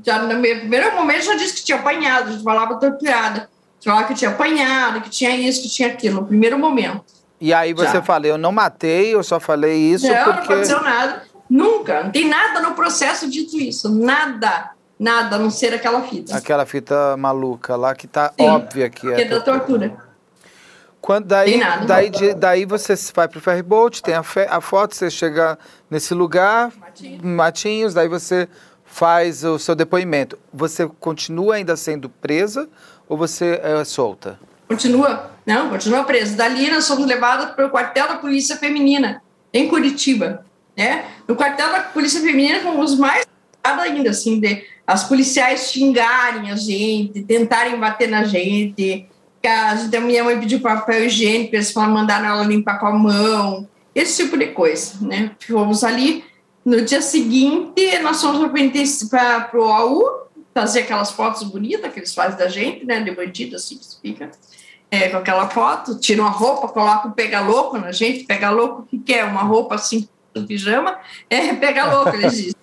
Speaker 3: Já no meu primeiro momento já disse que tinha apanhado, já falava torturada. Já falava que tinha apanhado, que tinha isso, que tinha aquilo, no primeiro momento.
Speaker 2: E aí você
Speaker 3: Já.
Speaker 2: fala, eu não matei, eu só falei isso
Speaker 3: não, não
Speaker 2: porque...
Speaker 3: aconteceu nada. Nunca. Não tem nada no processo dito isso. Nada. Nada, a não ser aquela fita.
Speaker 2: Aquela fita maluca lá que tá
Speaker 3: Sim,
Speaker 2: óbvia que
Speaker 3: Que é
Speaker 2: é.
Speaker 3: da tortura.
Speaker 2: Quando, daí, daí, de- daí você vai pro ferryboat, tem a, fe- a foto, você chega nesse lugar,
Speaker 3: Matinhos.
Speaker 2: Matinhos, daí você faz o seu depoimento. Você continua ainda sendo presa ou você é solta?
Speaker 3: Continua, não, continua preso. Dali nós fomos levados para o quartel da Polícia Feminina, em Curitiba. Né? No quartel da Polícia Feminina fomos mais ainda, assim, de as policiais xingarem a gente, tentarem bater na gente. Que A, gente- a minha mãe pediu papel higiênico, eles mandaram ela limpar com a mão, esse tipo de coisa. Né? Fomos ali. No dia seguinte, nós fomos para o AU, fazer aquelas fotos bonitas que eles fazem da gente, né, de bandido, assim que se fica é, com aquela foto, tira uma roupa, coloca um pega-louco na gente, pega-louco, o que, que é? Uma roupa assim, um pijama, é pega-louco, eles *laughs* dizem.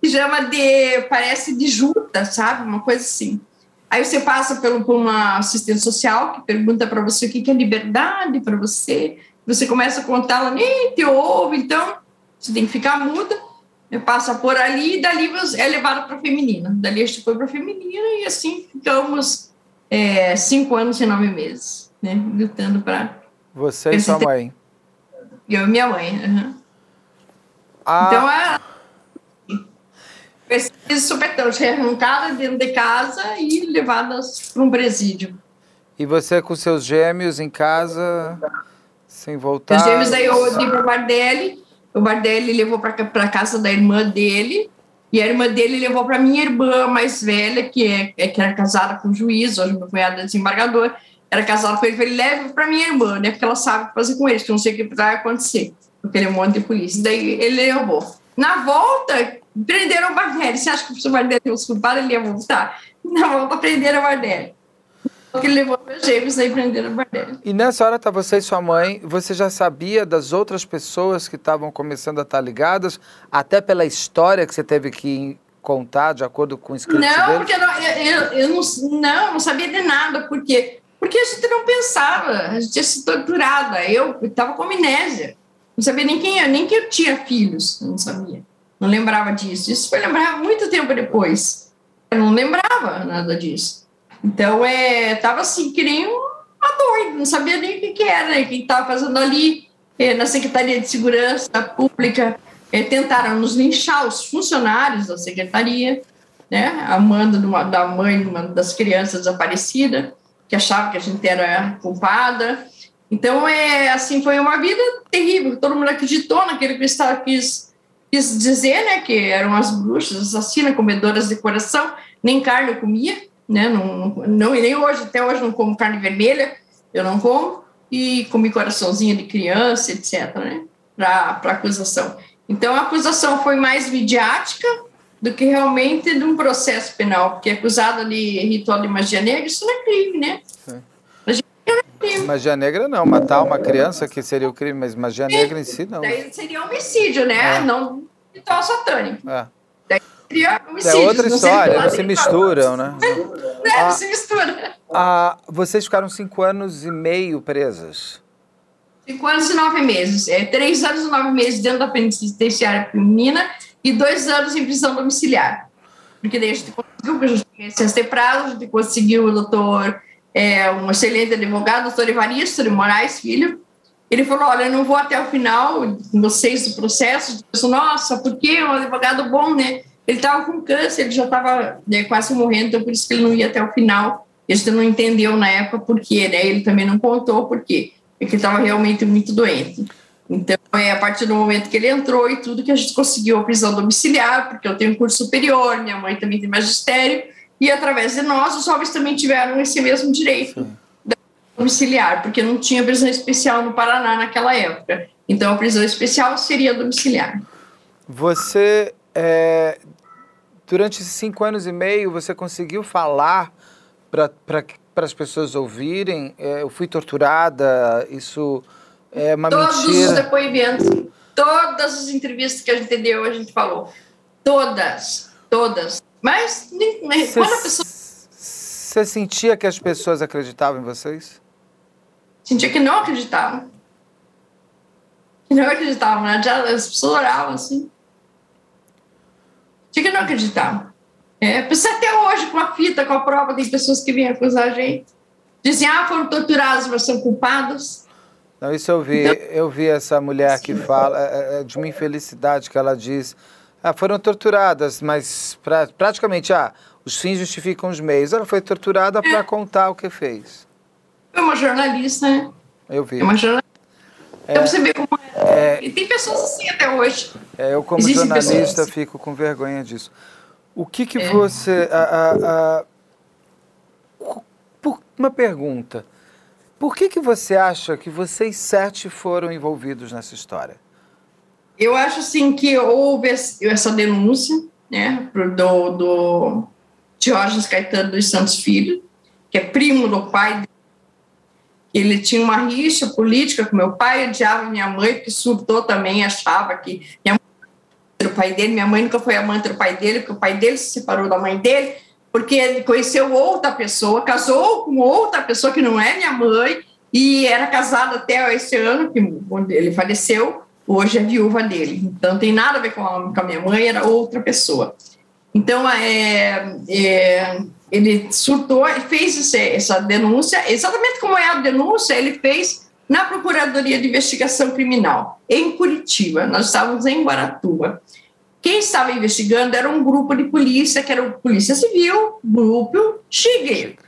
Speaker 3: Pijama de, parece de juta, sabe? Uma coisa assim. Aí você passa pelo, por uma assistente social que pergunta para você o que, é liberdade para você, você começa a contar, ela nem te ouve, então você tem que ficar muda, passa por ali e dali é levado para feminina. Dali a gente foi para feminina e assim ficamos é, cinco anos e nove meses, né? Lutando para.
Speaker 2: Você e sua mãe.
Speaker 3: Eu e minha mãe. aham.
Speaker 2: Ah,
Speaker 3: Então é. Esse supetão, arrancada dentro de casa e levadas para um presídio.
Speaker 2: E você com seus gêmeos em casa, sem voltar?
Speaker 3: Os gêmeos daí eu dei para o Bardelli, o Bardelli levou para casa da irmã dele, e a irmã dele levou para minha irmã mais velha, que, é, é- que era casada com o juiz, hoje meu cunhado é desembargador, era casada com ele, falei, leve para minha irmã, né, porque ela sabe o que fazer com eles, que eu não sei o que vai acontecer, porque ele é um monte de polícia. Daí ele levou. Na volta, prenderam o Bardelli. Você acha que se o Bardelli fosse culpado, ele ia voltar? Volta, prenderam o Bardelli. Porque ele levou meus gêmeos, aí prenderam o Bardelli.
Speaker 2: E nessa hora tá você e sua mãe, você já sabia das outras pessoas que estavam começando a estar ligadas, até pela história que você teve que contar, de acordo com o script
Speaker 3: Não, porque eu, não- eu, eu- eu não, não, não sabia de nada, porque porque a gente não pensava, a gente ia ser torturada. Eu estava com amnésia, não sabia nem quem eu, nem que eu tinha filhos, eu não sabia, não lembrava disso. Isso foi lembrar muito tempo depois. Eu não lembrava nada disso. Então, é, tava assim, que nem uma doida, não sabia nem o que, que era, né? o que estava fazendo ali eh, na Secretaria de Segurança Pública. eh, tentaram nos linchar os funcionários da secretaria, né? A manda de uma- da mãe uma das crianças desaparecida, que achava que a gente era culpada. Então, é assim, foi uma vida terrível. Todo mundo acreditou naquele que Estado quis, quis dizer, né? Que eram as bruxas, assassinas, comedoras de coração. Nem carne eu comia, né? Não, não, e nem hoje, até hoje não como carne vermelha, eu não como. E comi coraçãozinho de criança, etc., né? Para acusação. Então, a acusação foi mais midiática do que realmente de um processo penal, porque acusada de ritual de magia negra, isso não é crime, né? É.
Speaker 2: Magia negra não, matar uma criança que seria o crime, mas magia negra em si não.
Speaker 3: Daí seria homicídio, né?
Speaker 2: É.
Speaker 3: Não ritual satânico.
Speaker 2: É,
Speaker 3: Seria
Speaker 2: é
Speaker 3: homicídio.
Speaker 2: outra
Speaker 3: não seria
Speaker 2: história,
Speaker 3: ritual
Speaker 2: não se
Speaker 3: de-
Speaker 2: misturam, né? *laughs*
Speaker 3: Né?
Speaker 2: Ah.
Speaker 3: Não se mistura.
Speaker 2: Ah, vocês ficaram cinco anos e meio presas.
Speaker 3: Cinco anos e nove meses. É, três anos e nove meses dentro da penitenciária feminina e dois anos em prisão domiciliar. Porque daí a gente conseguiu, a gente tinha prazo, a gente conseguiu o doutor, é, um excelente advogado, doutor Evaristo de Moraes Filho. Ele falou: Olha, eu não vou até o final vocês do processo. Eu disse, Nossa, por que um advogado bom, né? Ele estava com câncer, ele já estava né, quase morrendo, então por isso que ele não ia até o final. A gente não entendeu na época por quê, né? Ele também não contou por quê é que estava realmente muito doente. Então, é a partir do momento que ele entrou e tudo que a gente conseguiu a prisão domiciliar, porque eu tenho um curso superior, minha mãe também tem magistério, e através de nós, os jovens também tiveram esse mesmo direito domiciliar, porque não tinha prisão especial no Paraná naquela época. Então, a prisão especial seria domiciliar.
Speaker 2: Você, é, durante esses cinco anos e meio, você conseguiu falar para para as pessoas ouvirem, é, eu fui torturada, isso é uma
Speaker 3: Todos
Speaker 2: mentira. Todos
Speaker 3: os depoimentos, todas as entrevistas que a gente deu, a gente falou. Todas, todas. Mas cê, quando a pessoa...
Speaker 2: Você sentia que as pessoas acreditavam em vocês?
Speaker 3: Sentia que não acreditavam. Que não acreditavam, né? As pessoas oravam assim. Sentia que não acreditavam. É, até hoje, com a fita, com a prova, tem pessoas que vêm acusar a gente. Dizem, ah, foram torturados, mas são culpados.
Speaker 2: Não, isso eu vi. Então, eu vi essa mulher que fala é, é, é, de uma infelicidade que ela diz. Ah, foram torturadas, mas pra, praticamente, ah, os fins justificam os meios. Ela foi torturada é. para contar o que fez.
Speaker 3: É uma jornalista, né?
Speaker 2: Eu vi.
Speaker 3: É uma jornalista. É, então você vê como é. é. E tem pessoas assim até hoje.
Speaker 2: É, eu, como Existem jornalista, assim. fico com vergonha disso. O que que é. você... A, a, a, por, uma pergunta. Por que que você acha que vocês sete foram envolvidos nessa história?
Speaker 3: Eu acho, assim, que houve essa denúncia, né, do, do Diógenes Caetano dos Santos Filho, que é primo do pai ele tinha uma rixa política com meu pai, odiava minha mãe, que surtou também, achava que minha do pai dele, minha mãe nunca foi amante do pai dele, porque o pai dele se separou da mãe dele, porque ele conheceu outra pessoa, casou com outra pessoa que não é minha mãe, e era casado até esse ano, que ele faleceu, hoje é viúva dele. Então, tem nada a ver com a, com a minha mãe, era outra pessoa. Então, é, é, ele surtou e fez esse, essa denúncia, exatamente como é a denúncia, ele fez na Procuradoria de Investigação Criminal, em Curitiba. Nós estávamos em Guaratuba. Quem estava investigando era um grupo de polícia, que era o Polícia Civil, Grupo Tigre.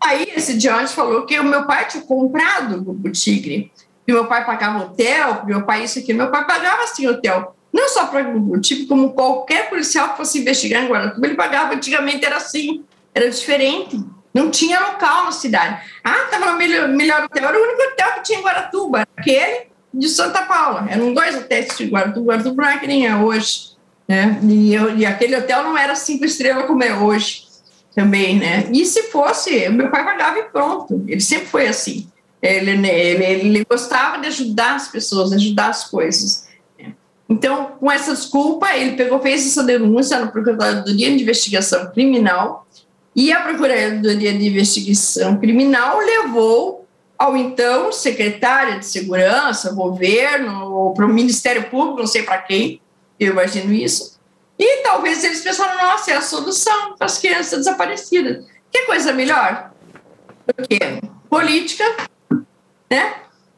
Speaker 3: Aí esse Jones falou que o meu pai tinha comprado o Grupo Tigre, que meu pai pagava hotel, meu pai isso aqui, meu pai pagava assim hotel. Não só para o Grupo Tigre, como qualquer policial que fosse investigar em Guaratuba, ele pagava. Antigamente era assim, era diferente. Não tinha local na cidade. Ah, estava no melhor, melhor hotel. Era o único hotel que tinha em Guaratuba. Aquele de Santa Paula. Eram dois hotéis de Guaratuba. Guaratuba não é que nem é hoje. Né? E, eu, e aquele hotel não era cinco estrelas como é hoje também, né? E se fosse, meu pai pagava e pronto. Ele sempre foi assim. Ele, ele, ele gostava de ajudar as pessoas, ajudar as coisas. Né? Então, com essa desculpa, ele pegou, fez essa denúncia na Procuradoria de Investigação Criminal e a Procuradoria de Investigação Criminal levou ao então secretário de Segurança, governo, para o Ministério Público, não sei para quem, eu imagino isso. E talvez eles pensaram, nossa, é a solução para as crianças desaparecidas. Que coisa melhor? Porque política, né?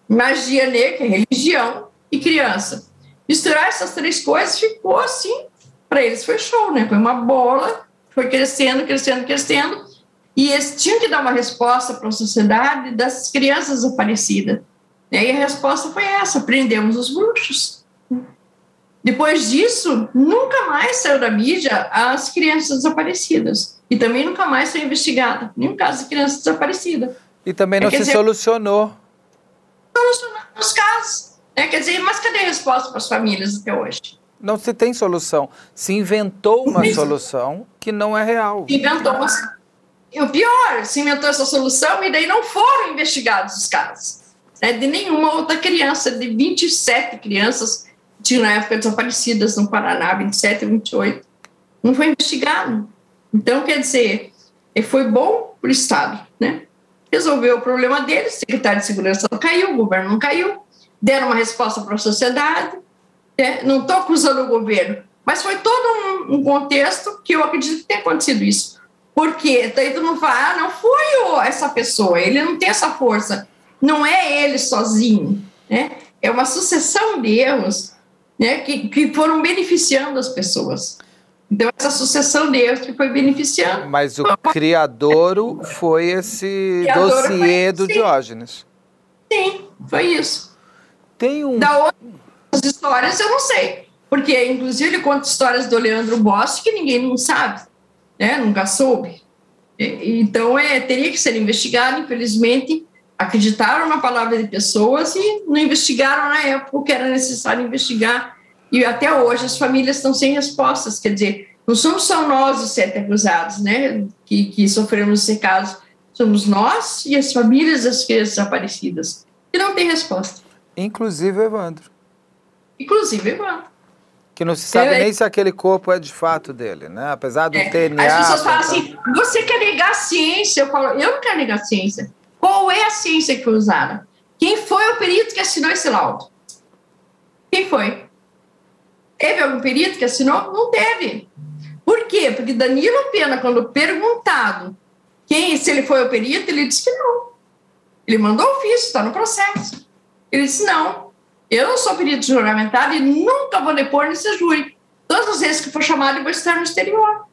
Speaker 3: magia negra, religião e criança. Misturar essas três coisas ficou assim, para eles foi show, né? Foi uma bola foi crescendo, crescendo, crescendo, e eles tinham que dar uma resposta para a sociedade das crianças desaparecidas. E a resposta foi essa: prendemos os bruxos. Depois disso, nunca mais saiu da mídia as crianças desaparecidas. E também nunca mais foi investigado nenhum caso de criança desaparecida.
Speaker 2: E também não é, se dizer, solucionou.
Speaker 3: Os casos. Né? Quer dizer, mas cadê a resposta para as famílias até hoje?
Speaker 2: Não se tem solução. Se inventou uma solução que não é real.
Speaker 3: Inventou uma E o pior, se inventou essa solução e daí não foram investigados os casos. Né, de nenhuma outra criança, de 27 crianças tinham na época desaparecidas no Paraná, 27 e 28. Não foi investigado. Então, quer dizer, foi bom para o Estado, né? Resolveu o problema dele, o secretário de segurança não caiu, o governo não caiu, deram uma resposta para a sociedade, né? não estou acusando o governo, mas foi todo um, um, contexto que eu acredito que tenha acontecido isso. Porque daí todo mundo fala, ah, não foi essa pessoa, ele não tem essa força, não é ele sozinho, né? É uma sucessão de erros né, que, que foram beneficiando as pessoas. Então, essa sucessão de erros que foi beneficiando.
Speaker 2: Mas o criador foi esse dossiê do Diógenes.
Speaker 3: Sim, foi isso.
Speaker 2: Tem um.
Speaker 3: Da outras histórias eu não sei. Porque, inclusive, ele conta histórias do Leandro Bossi que ninguém não sabe, né? nunca soube. Então, é, teria que ser investigado, infelizmente, acreditaram na palavra de pessoas e não investigaram na época o que era necessário investigar. E até hoje as famílias estão sem respostas. Quer dizer, não somos só nós os sete acusados, né, que, que sofremos esse caso. Somos nós e as famílias das crianças desaparecidas, que não tem resposta.
Speaker 2: Inclusive Evandro.
Speaker 3: Inclusive Evandro.
Speaker 2: Que não se sabe nem se aquele corpo é de fato dele, né? Apesar do é. TNA...
Speaker 3: As pessoas falam assim, você quer negar a ciência? Eu falo, eu não quero negar a ciência. Qual é a ciência que usaram? Quem foi o perito que assinou esse laudo? Quem foi? Teve algum perito que assinou? Não teve. Por quê? Porque Danilo Pena, quando perguntado quem, se ele foi o perito, ele disse que não. Ele mandou ofício, está no processo. Ele disse: não, eu não sou perito juramentado e nunca vou depor nesse júri. Todas as vezes que for chamado, eu vou estar no exterior.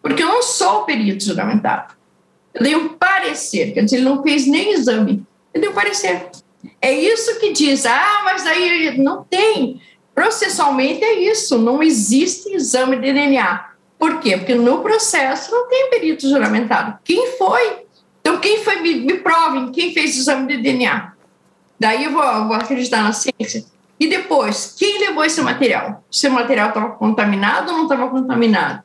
Speaker 3: Porque eu não sou perito juramentado. Eu dei um parecer, quer dizer, ele não fez nem exame, ele deu um parecer. É isso que diz, ah, mas aí não tem. Processualmente é isso, não existe exame de DNA. Por quê? Porque no processo não tem perito juramentado. Quem foi? Então, quem foi? Me, me provem quem fez o exame de DNA. Daí eu vou, eu vou acreditar na ciência. E depois, quem levou esse material? Se o material estava contaminado ou não estava contaminado?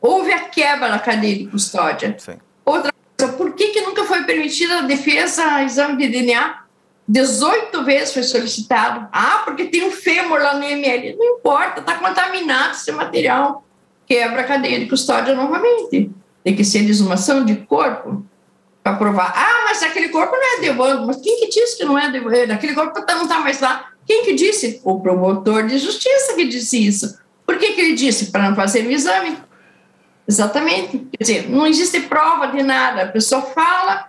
Speaker 3: Houve a quebra da cadeia de custódia. Sim. Outra por que, que nunca foi permitida a defesa exame de DNA? 18 vezes foi solicitado. Ah, porque tem um fêmur lá no IML. Não importa, está contaminado esse material. Quebra a cadeia de custódia novamente. Tem que ser exumação de corpo para provar. Ah, mas aquele corpo não é de Evandro. Mas quem que disse que não é de Evandro? Aquele corpo não está mais lá. Quem que disse? O promotor de justiça que disse isso. Por que, que ele disse? Para não fazer o exame. Exatamente. Quer dizer, não existe prova de nada. A pessoa fala,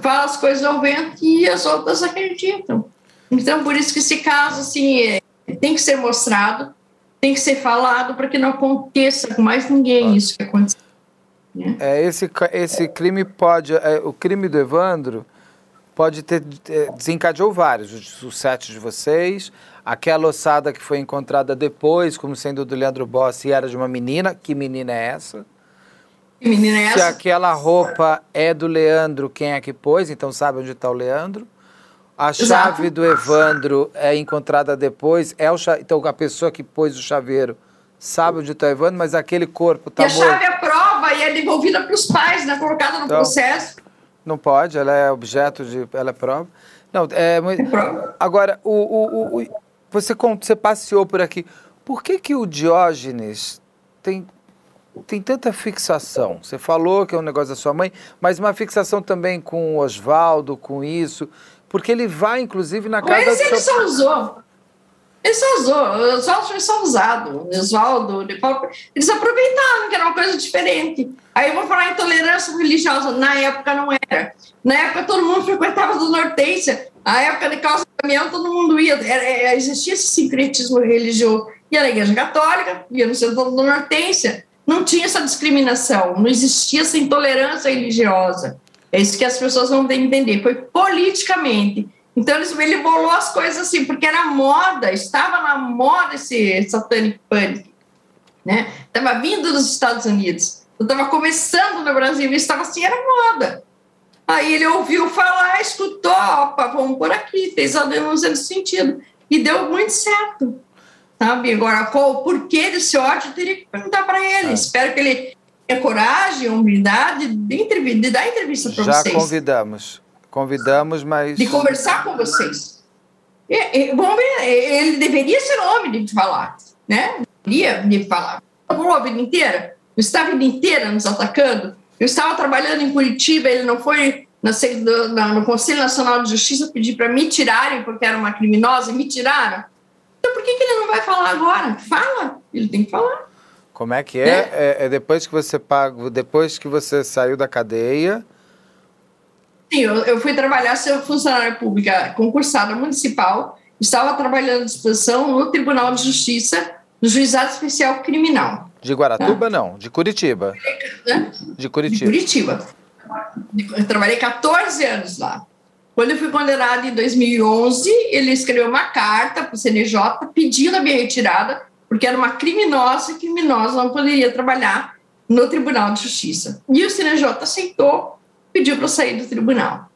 Speaker 3: fala as coisas ao vento e as outras acreditam. Então, por isso que esse caso, assim, é, tem que ser mostrado, tem que ser falado para que não aconteça com mais ninguém isso que aconteceu.
Speaker 2: Né? É, esse, esse crime pode, é, o crime do Evandro pode ter, é, desencadeou vários, os, os sete de vocês, Aquela ossada que foi encontrada depois, como sendo do Leandro Bossi, era de uma menina. Que menina é essa?
Speaker 3: Menina é essa? Se
Speaker 2: aquela roupa é do Leandro, quem é que pôs? Então sabe onde está o Leandro. A chave Exato. do Evandro é encontrada depois. É o Então a pessoa que pôs o chaveiro sabe onde está o Evandro, mas aquele corpo está morto.
Speaker 3: E a chave é prova e é devolvida para os pais, né? colocada no então, processo.
Speaker 2: Não pode, ela é objeto de. Ela é prova. Não, é, é prova. Agora, o, o, o, você, você passeou por aqui. Por que, que o Diógenes tem, tem tanta fixação? Você falou que é um negócio da sua mãe, mas uma fixação também com o Oswaldo, com isso. Porque ele vai, inclusive, na casa
Speaker 3: mas ele seu... só usou. Ele só usou. O Oswaldo foi só usado. O Oswaldo, eles aproveitaram que era uma coisa diferente. Aí eu vou falar intolerância religiosa. Na época não era. Na época todo mundo frequentava do Nortência. A época de calça caminhão, todo mundo ia, era, era, existia esse sincretismo religioso. Ia na igreja católica, ia no centro do Nortência. Não tinha essa discriminação, não existia essa intolerância religiosa. É isso que as pessoas vão ter que entender. Foi politicamente. Então ele bolou as coisas assim, porque era moda, estava na moda esse satanic panic. Né? Estava vindo dos Estados Unidos. estava começando no Brasil estava assim, era moda. Aí ele ouviu falar, escutou, opa, vamos por aqui, fez a denúncia nesse sentido. E deu muito certo. Sabe? Agora, qual o porquê desse ódio, teria que perguntar para ele. É. Espero que ele tenha coragem, humildade de, de dar entrevista para vocês.
Speaker 2: Já convidamos. Convidamos, mas.
Speaker 3: De conversar com vocês. E, e, bom, ele deveria ser homem de falar, né? Deveria de falar. A vida inteira, eu estava a vida inteira nos atacando eu estava trabalhando em Curitiba, ele não foi no, no Conselho Nacional de Justiça pedir para me tirarem porque era uma criminosa e me tiraram. Então por que, que ele não vai falar agora? Fala, ele tem que falar.
Speaker 2: Como é que é? Né? é? É, depois que você paga, depois que você saiu da cadeia.
Speaker 3: Sim, eu, eu fui trabalhar, ser funcionária pública concursada municipal, estava trabalhando à disposição no Tribunal de Justiça, no Juizado Especial Criminal.
Speaker 2: De Guaratuba, tá? não, de Curitiba. De Curitiba. De
Speaker 3: Curitiba. Eu trabalhei 14 anos lá. Quando eu fui condenada em 2011, ele escreveu uma carta para o CNJ pedindo a minha retirada, porque era uma criminosa e criminosa não poderia trabalhar no Tribunal de Justiça. E o CNJ aceitou, pediu para eu sair do tribunal.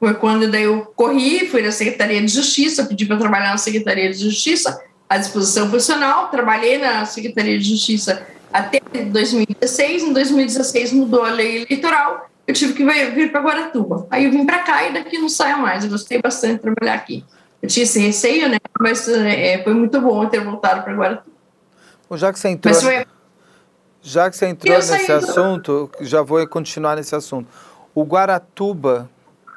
Speaker 3: Foi quando daí eu corri, fui na Secretaria de Justiça, pedi para trabalhar na Secretaria de Justiça, à disposição funcional, trabalhei na Secretaria de Justiça até 2016, em 2016 mudou a lei eleitoral, eu tive que vir para Guaratuba. Aí eu vim para cá e daqui não saio mais. Eu gostei bastante de trabalhar aqui. Eu tinha esse receio, né? Mas é, foi muito bom ter voltado para Guaratuba.
Speaker 2: Bom, já que você entrou, foi... já que você entrou nesse assunto, já vou continuar nesse assunto. O Guaratuba,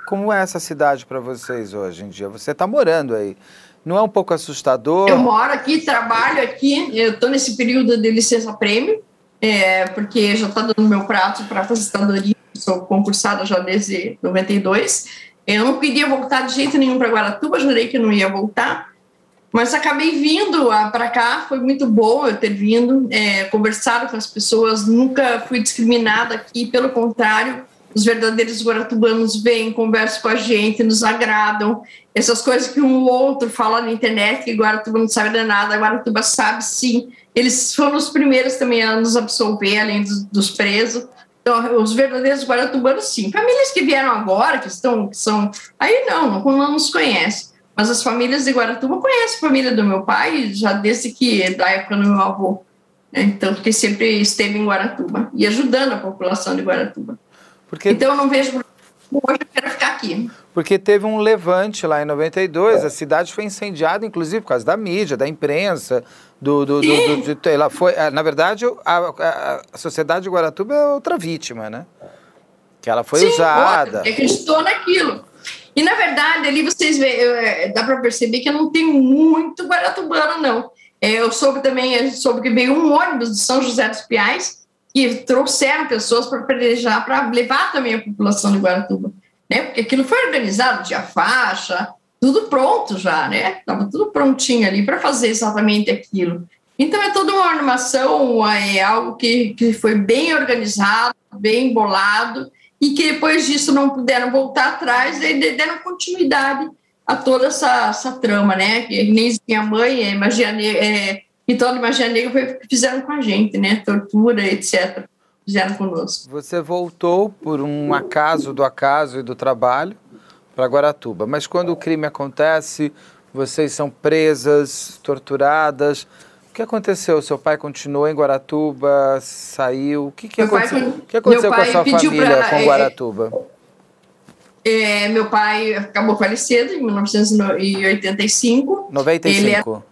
Speaker 2: como é essa cidade para vocês hoje em dia? Você está morando aí. Não é um pouco assustador?
Speaker 3: Eu moro aqui, trabalho aqui. Eu estou nesse período de licença prêmio, é, porque já está dando meu prazo para aposentadoria sou concursada já desde 92. Eu não queria voltar de jeito nenhum para Guaratuba, jurei que não ia voltar, mas acabei vindo para cá. Foi muito bom eu ter vindo, é, conversado com as pessoas, nunca fui discriminada aqui, pelo contrário. Os verdadeiros guaratubanos vêm, conversam com a gente, nos agradam. Essas coisas que um ou outro fala na internet, que Guaratuba não sabe de nada, Guaratuba sabe sim. Eles foram os primeiros também a nos absolver, além dos, dos presos. Então, os verdadeiros guaratubanos, sim. Famílias que vieram agora, que estão, que são. Aí não, não nos conhece. Mas as famílias de Guaratuba conhecem a família do meu pai, já desde que, da época do meu avô. Né? Então, porque sempre esteve em Guaratuba e ajudando a população de Guaratuba. Porque... Então, eu não vejo hoje eu quero ficar aqui.
Speaker 2: Porque teve um levante lá em 92, a cidade foi incendiada, inclusive, por causa da mídia, da imprensa, do, do, do, do de, ela foi, é, na verdade, a, a, a, sociedade de Guaratuba é outra vítima, né? Que ela foi Sim, usada.
Speaker 3: Outra, acreditou naquilo. E na verdade, ali vocês veem, é, dá para perceber que eu não tenho muito guaratubano, não. É, eu soube também, eu soube que veio um ônibus de São José dos Piais que trouxeram pessoas para pelejar, para levar também a população de Guaratuba, né? Porque aquilo foi organizado, tinha faixa, tudo pronto já, né? Estava tudo prontinho ali para fazer exatamente aquilo. Então é toda uma armação, é algo que, que foi bem organizado, bem bolado, e que depois disso não puderam voltar atrás e deram continuidade a toda essa, essa trama, né? Que nem minha mãe, é, magia, é, então a magia negra foi o que fizeram com a gente, né? Tortura, etc. Fizeram conosco.
Speaker 2: Você voltou por um acaso do acaso e do trabalho para Guaratuba. Mas quando o crime acontece, vocês são presas, torturadas. O que aconteceu? Seu pai continuou em Guaratuba, saiu? O que, que aconteceu, pai, que aconteceu com a sua família pra, com é, Guaratuba?
Speaker 3: É, meu pai acabou falecendo em 1985.
Speaker 2: 95?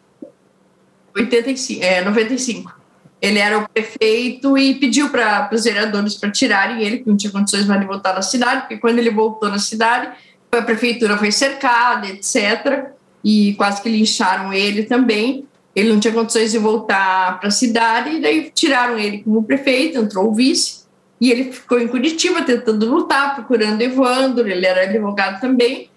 Speaker 2: Ele era
Speaker 3: 85, é, 95 ele era o prefeito e pediu para os vereadores para tirarem ele, que não tinha condições mais de voltar na cidade, porque quando ele voltou na cidade, a prefeitura foi cercada, etc. E quase que lincharam ele também. Ele não tinha condições de voltar para a cidade, e daí tiraram ele como prefeito, entrou o vice, e ele ficou em Curitiba tentando lutar, procurando Evandro, ele era advogado também.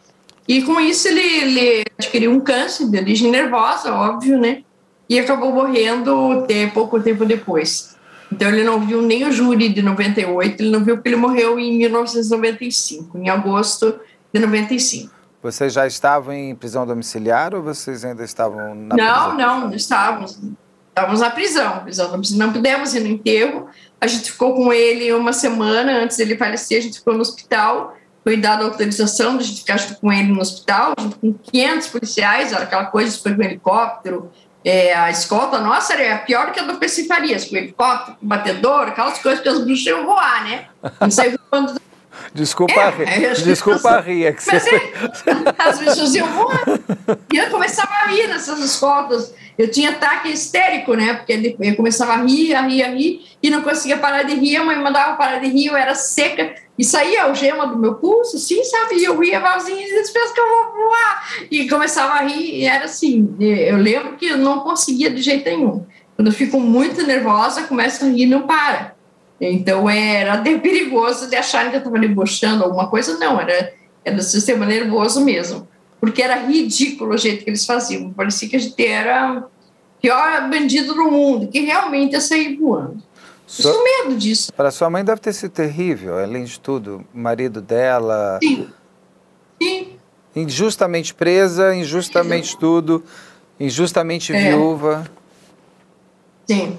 Speaker 3: E com isso ele, ele adquiriu um câncer de origem nervosa, óbvio, né? E acabou morrendo pouco tempo depois. Então ele não viu nem o júri de 98, ele não viu porque ele morreu em 1995, em agosto de 95.
Speaker 2: Vocês já estavam em prisão domiciliar ou vocês ainda estavam na
Speaker 3: não, prisão? Não, não, estávamos. Estávamos na prisão, prisão não pudemos ir no enterro. A gente ficou com ele uma semana antes dele falecer, a gente ficou no hospital. Foi dada a autorização de a gente ficar com ele no hospital, com 500 policiais, aquela coisa, foi com helicóptero, é, a escolta nossa era pior que a do PC Farias, com helicóptero, com batedor, aquelas coisas que os bruxos iam voar, né? Não sei quando *laughs*
Speaker 2: Desculpa, é, a, desculpa a rir. É que
Speaker 3: você... é, as pessoas iam voar. E eu começava a rir nessas escolas. Eu tinha ataque histérico, né? Porque eu começava a rir, a rir, a rir, e não conseguia parar de rir. A mãe mandava parar de rir, eu era seca. E saía a algema do meu pulso, assim, sabe? E eu ia vazio e pensam que eu vou voar. E começava a rir, e era assim. Eu lembro que eu não conseguia de jeito nenhum. Quando eu fico muito nervosa, começo a rir e não para. Então era até *laughs* perigoso de acharem que eu estava debochando alguma coisa, não, era, era do sistema nervoso mesmo. Porque era ridículo o jeito que eles faziam. Parecia que a gente era o pior bandido do mundo, que realmente ia sair voando. Sua... Tinha medo disso.
Speaker 2: Para sua mãe deve ter sido terrível, além de tudo. Marido dela.
Speaker 3: Sim. Sim.
Speaker 2: Injustamente presa, injustamente tudo, injustamente é. viúva.
Speaker 3: Sim.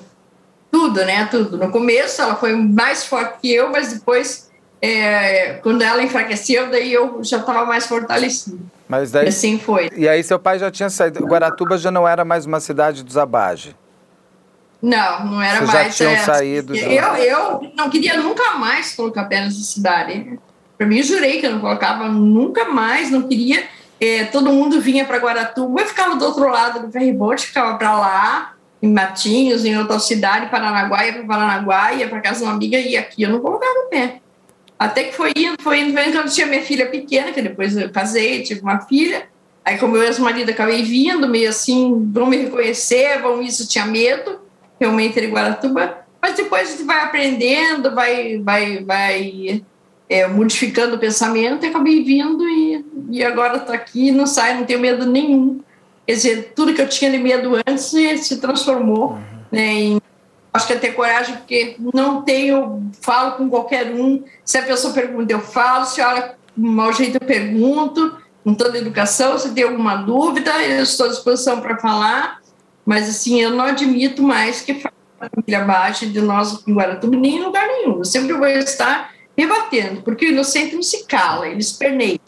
Speaker 3: Tudo, né? Tudo. No começo ela foi mais forte que eu, mas depois, é, quando ela enfraqueceu, daí eu já estava mais fortalecido.
Speaker 2: Mas daí,
Speaker 3: assim foi.
Speaker 2: E aí seu pai já tinha saído. Guaratuba já não era mais uma cidade do Zabage.
Speaker 3: Não, não era
Speaker 2: Vocês
Speaker 3: mais.
Speaker 2: Já tinham
Speaker 3: é,
Speaker 2: saído.
Speaker 3: Eu, eu não queria nunca mais colocar pé nessa cidade. Para mim, eu jurei que eu não colocava nunca mais, não queria. É, todo mundo vinha para Guaratuba, eu ficava do outro lado do ferryboat, ficava para lá, em Matinhos, em outra cidade, Paranaguá, ia para Paranaguá, ia para casa de uma amiga, e aqui eu não colocava pé. Até que foi indo, foi indo, quando eu tinha minha filha pequena, que depois eu casei, tive uma filha, aí como eu ex-marido acabei vindo, meio assim, vão me reconhecer, vão isso, tinha medo, realmente era Guaratuba, mas depois a gente vai aprendendo, vai, vai, vai é, modificando o pensamento e acabei vindo e, e agora estou aqui, não sai, não tenho medo nenhum. Quer dizer, tudo que eu tinha de medo antes se transformou uhum. né, em acho que é ter coragem, porque não tenho, falo com qualquer um. Se a pessoa pergunta, eu falo. Se olha com mau jeito, eu pergunto. Com toda a educação, se tem alguma dúvida, eu estou à disposição para falar. Mas, assim, eu não admito mais que a família baixa de nós em Guaratuba, nem em lugar nenhum. Eu sempre vou estar rebatendo, porque o inocente não se cala, ele esperneia.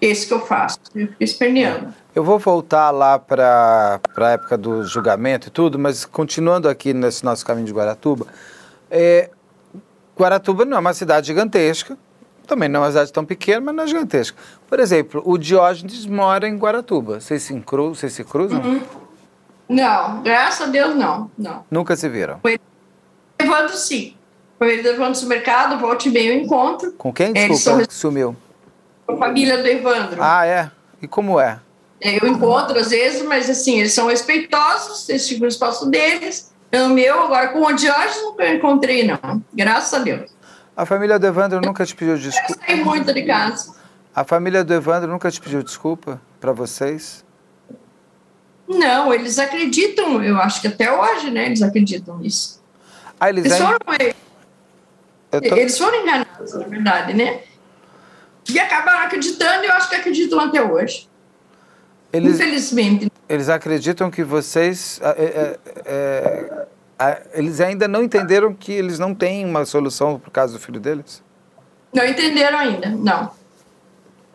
Speaker 3: Esse que eu faço, eu fico esperneando.
Speaker 2: Eu vou voltar lá para a época do julgamento e tudo, mas continuando aqui nesse nosso caminho de Guaratuba, é, Guaratuba não é uma cidade gigantesca, também não é uma cidade tão pequena, mas não é gigantesca. Por exemplo, o Diógenes mora em Guaratuba. Vocês se, cru, vocês se cruzam?
Speaker 3: Uhum. Não, graças a Deus não, não.
Speaker 2: Nunca se viram?
Speaker 3: Foi levando sim. Foi ele levando o mercado, volte bem o encontro.
Speaker 2: Com quem? Desculpa, são... sumiu.
Speaker 3: Com a família do Evandro.
Speaker 2: Ah, é? E como é?
Speaker 3: é? Eu encontro às vezes, mas assim, eles são respeitosos, eles ficam no espaço deles. O meu, agora com o Diógenes, nunca encontrei, não. Graças a Deus.
Speaker 2: A família do Evandro nunca te pediu desculpa?
Speaker 3: Eu saí muito de casa.
Speaker 2: A família do Evandro nunca te pediu desculpa para vocês?
Speaker 3: Não, eles acreditam, eu acho que até hoje, né? Eles acreditam nisso.
Speaker 2: Ah, eles, eles, foram,
Speaker 3: tô... eles foram enganados, na verdade, né? E acabaram acreditando eu acho que acreditam até hoje. Eles, Infelizmente.
Speaker 2: Eles acreditam que vocês. É, é, é, eles ainda não entenderam que eles não têm uma solução o caso do filho deles?
Speaker 3: Não entenderam ainda, não.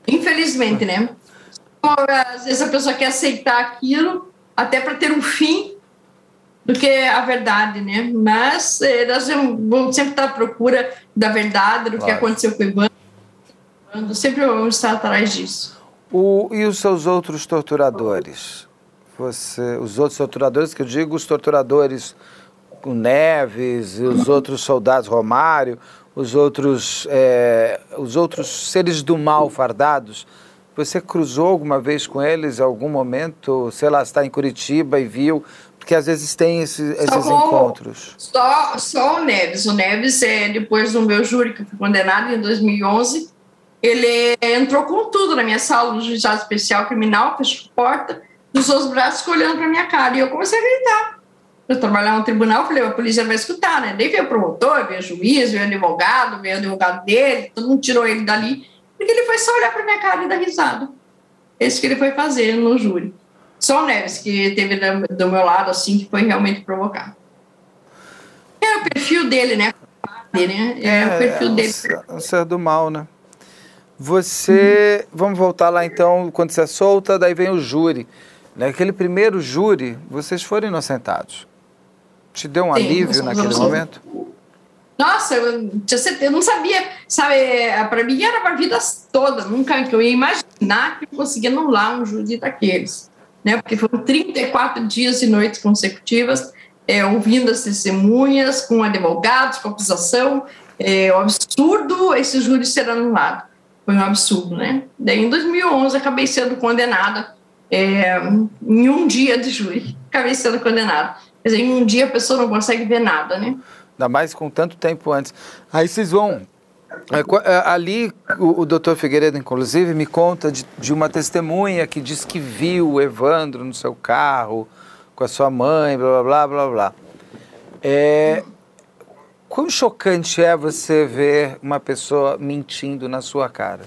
Speaker 3: Infelizmente, né? Às vezes a pessoa quer aceitar aquilo até para ter um fim do que a verdade, né? Mas eh, nós vamos sempre estar à procura da verdade, do claro. que aconteceu com o Evandro. Sempre vamos estar atrás disso.
Speaker 2: O, e os seus outros torturadores? Você, os outros torturadores, que eu digo os torturadores o Neves e os outros soldados Romário, os outros, é, os outros seres do mal fardados, você cruzou alguma vez com eles em algum momento? Sei lá, está em Curitiba e viu? Porque às vezes tem esse, esses só, encontros.
Speaker 3: Só, só o Neves. O Neves, é, depois do meu júri, que eu fui condenado em 2011, ele entrou com tudo na minha sala, no juizado especial criminal, fechou a porta, cruzou os braços, olhando para minha cara. E eu comecei a gritar. Eu trabalhava no tribunal, falei, a polícia vai escutar, né? Daí veio o promotor, veio o juiz, veio o advogado, veio o advogado dele, todo mundo tirou ele dali. Porque ele foi só olhar para minha cara e dar risada. Esse que ele foi fazer no júri. Só o Neves, que teve do meu lado, assim, que foi realmente provocar. É o perfil dele, né? É, é o perfil é, dele.
Speaker 2: Um ser do mal, né? Você. Uhum. Vamos voltar lá então, quando você é solta, daí vem o júri. Naquele primeiro júri, vocês foram inocentados. Te deu um Sim, alívio naquele momento?
Speaker 3: Nossa, eu, eu não sabia, sabe? Para mim era para a vida toda, nunca que eu ia imaginar que eu conseguia anular um júri daqueles, né? Porque foram 34 dias e noites consecutivas, é, ouvindo as testemunhas, com advogados, com acusação, é um absurdo esse júri ser anulado. Foi um absurdo, né? Daí, em 2011, acabei sendo condenada é, em um dia de júri. Acabei sendo condenada. Quer dizer, em um dia a pessoa não consegue ver nada, né?
Speaker 2: Ainda mais com tanto tempo antes. Aí vocês vão. É, é, ali, o, o doutor Figueiredo, inclusive, me conta de, de uma testemunha que diz que viu o Evandro no seu carro com a sua mãe, blá, blá, blá, blá, blá. É, quão chocante é você ver uma pessoa mentindo na sua cara?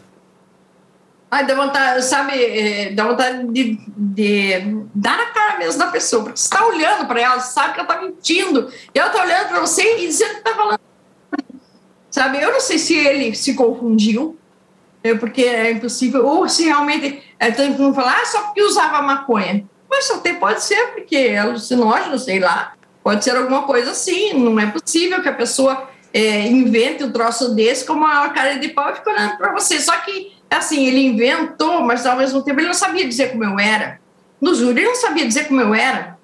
Speaker 3: Ai, dá vontade, sabe, é, dá vontade de, de, dar na cara mesmo da pessoa, porque você está olhando para ela, sabe que ela está mentindo, e ela está olhando para você e dizendo que está falando. Sabe, eu não sei se ele se confundiu, é, porque é impossível, ou se realmente, é, tanto como falar, ah, só porque usava maconha. Mas até pode ser, porque é alucinógeno, sei lá, pode ser alguma coisa assim, não é possível que a pessoa é, invente um troço desse com uma cara de pau e fique olhando para você, só que assim, ele inventou, mas ao mesmo tempo ele não sabia dizer como eu era. No júri, ele não sabia dizer como eu era.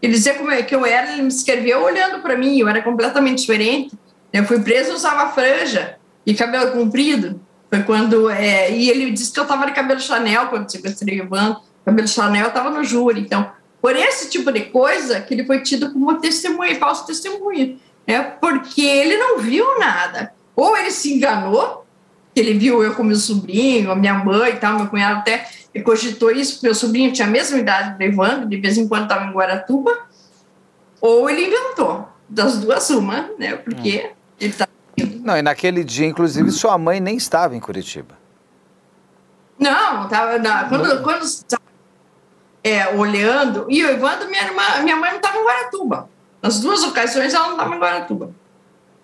Speaker 3: Ele dizia como eu, que eu era, ele me escreveu olhando para mim, eu era completamente diferente. Eu fui preso, usava franja e cabelo comprido. Foi quando. É, e ele disse que eu estava de cabelo Chanel quando sequestrei o banco. Cabelo Chanel estava no júri. Então, por esse tipo de coisa, que ele foi tido como testemunha, falso testemunha. Né? Porque ele não viu nada. Ou ele se enganou, ele viu eu com meu sobrinho, a minha mãe e tal, meu cunhado até cogitou isso, porque meu sobrinho tinha a mesma idade do Evandro, de vez em quando estava em Guaratuba, ou ele inventou, das duas uma, né, porque hum. ele estava...
Speaker 2: Não, e naquele dia, inclusive, sua mãe nem estava em Curitiba.
Speaker 3: Não, estava... Quando, quando é, olhando, e o Evandro, minha, irmã, minha mãe não estava em Guaratuba. Nas duas ocasiões ela não estava em Guaratuba.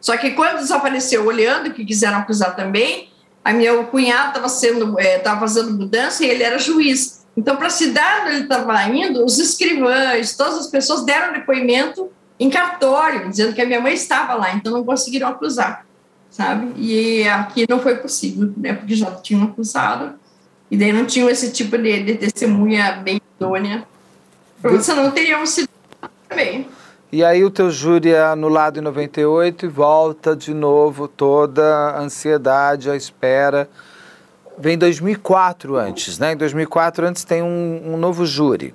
Speaker 3: Só que quando desapareceu olhando, que quiseram acusar também, a meu cunhado estava sendo estava é, fazendo mudança e ele era juiz. Então, para a cidade onde ele estava indo, os escrivães, todas as pessoas deram depoimento em cartório, dizendo que a minha mãe estava lá, então não conseguiram acusar, sabe? E aqui não foi possível, né? Porque já tinham acusado e daí não tinham esse tipo de, de testemunha bem idônea. Porque senão teríamos sido também.
Speaker 2: E aí o teu júri é anulado em 98 e volta de novo toda a ansiedade, a espera. Vem 2004 antes, né? Em 2004 antes tem um, um novo júri.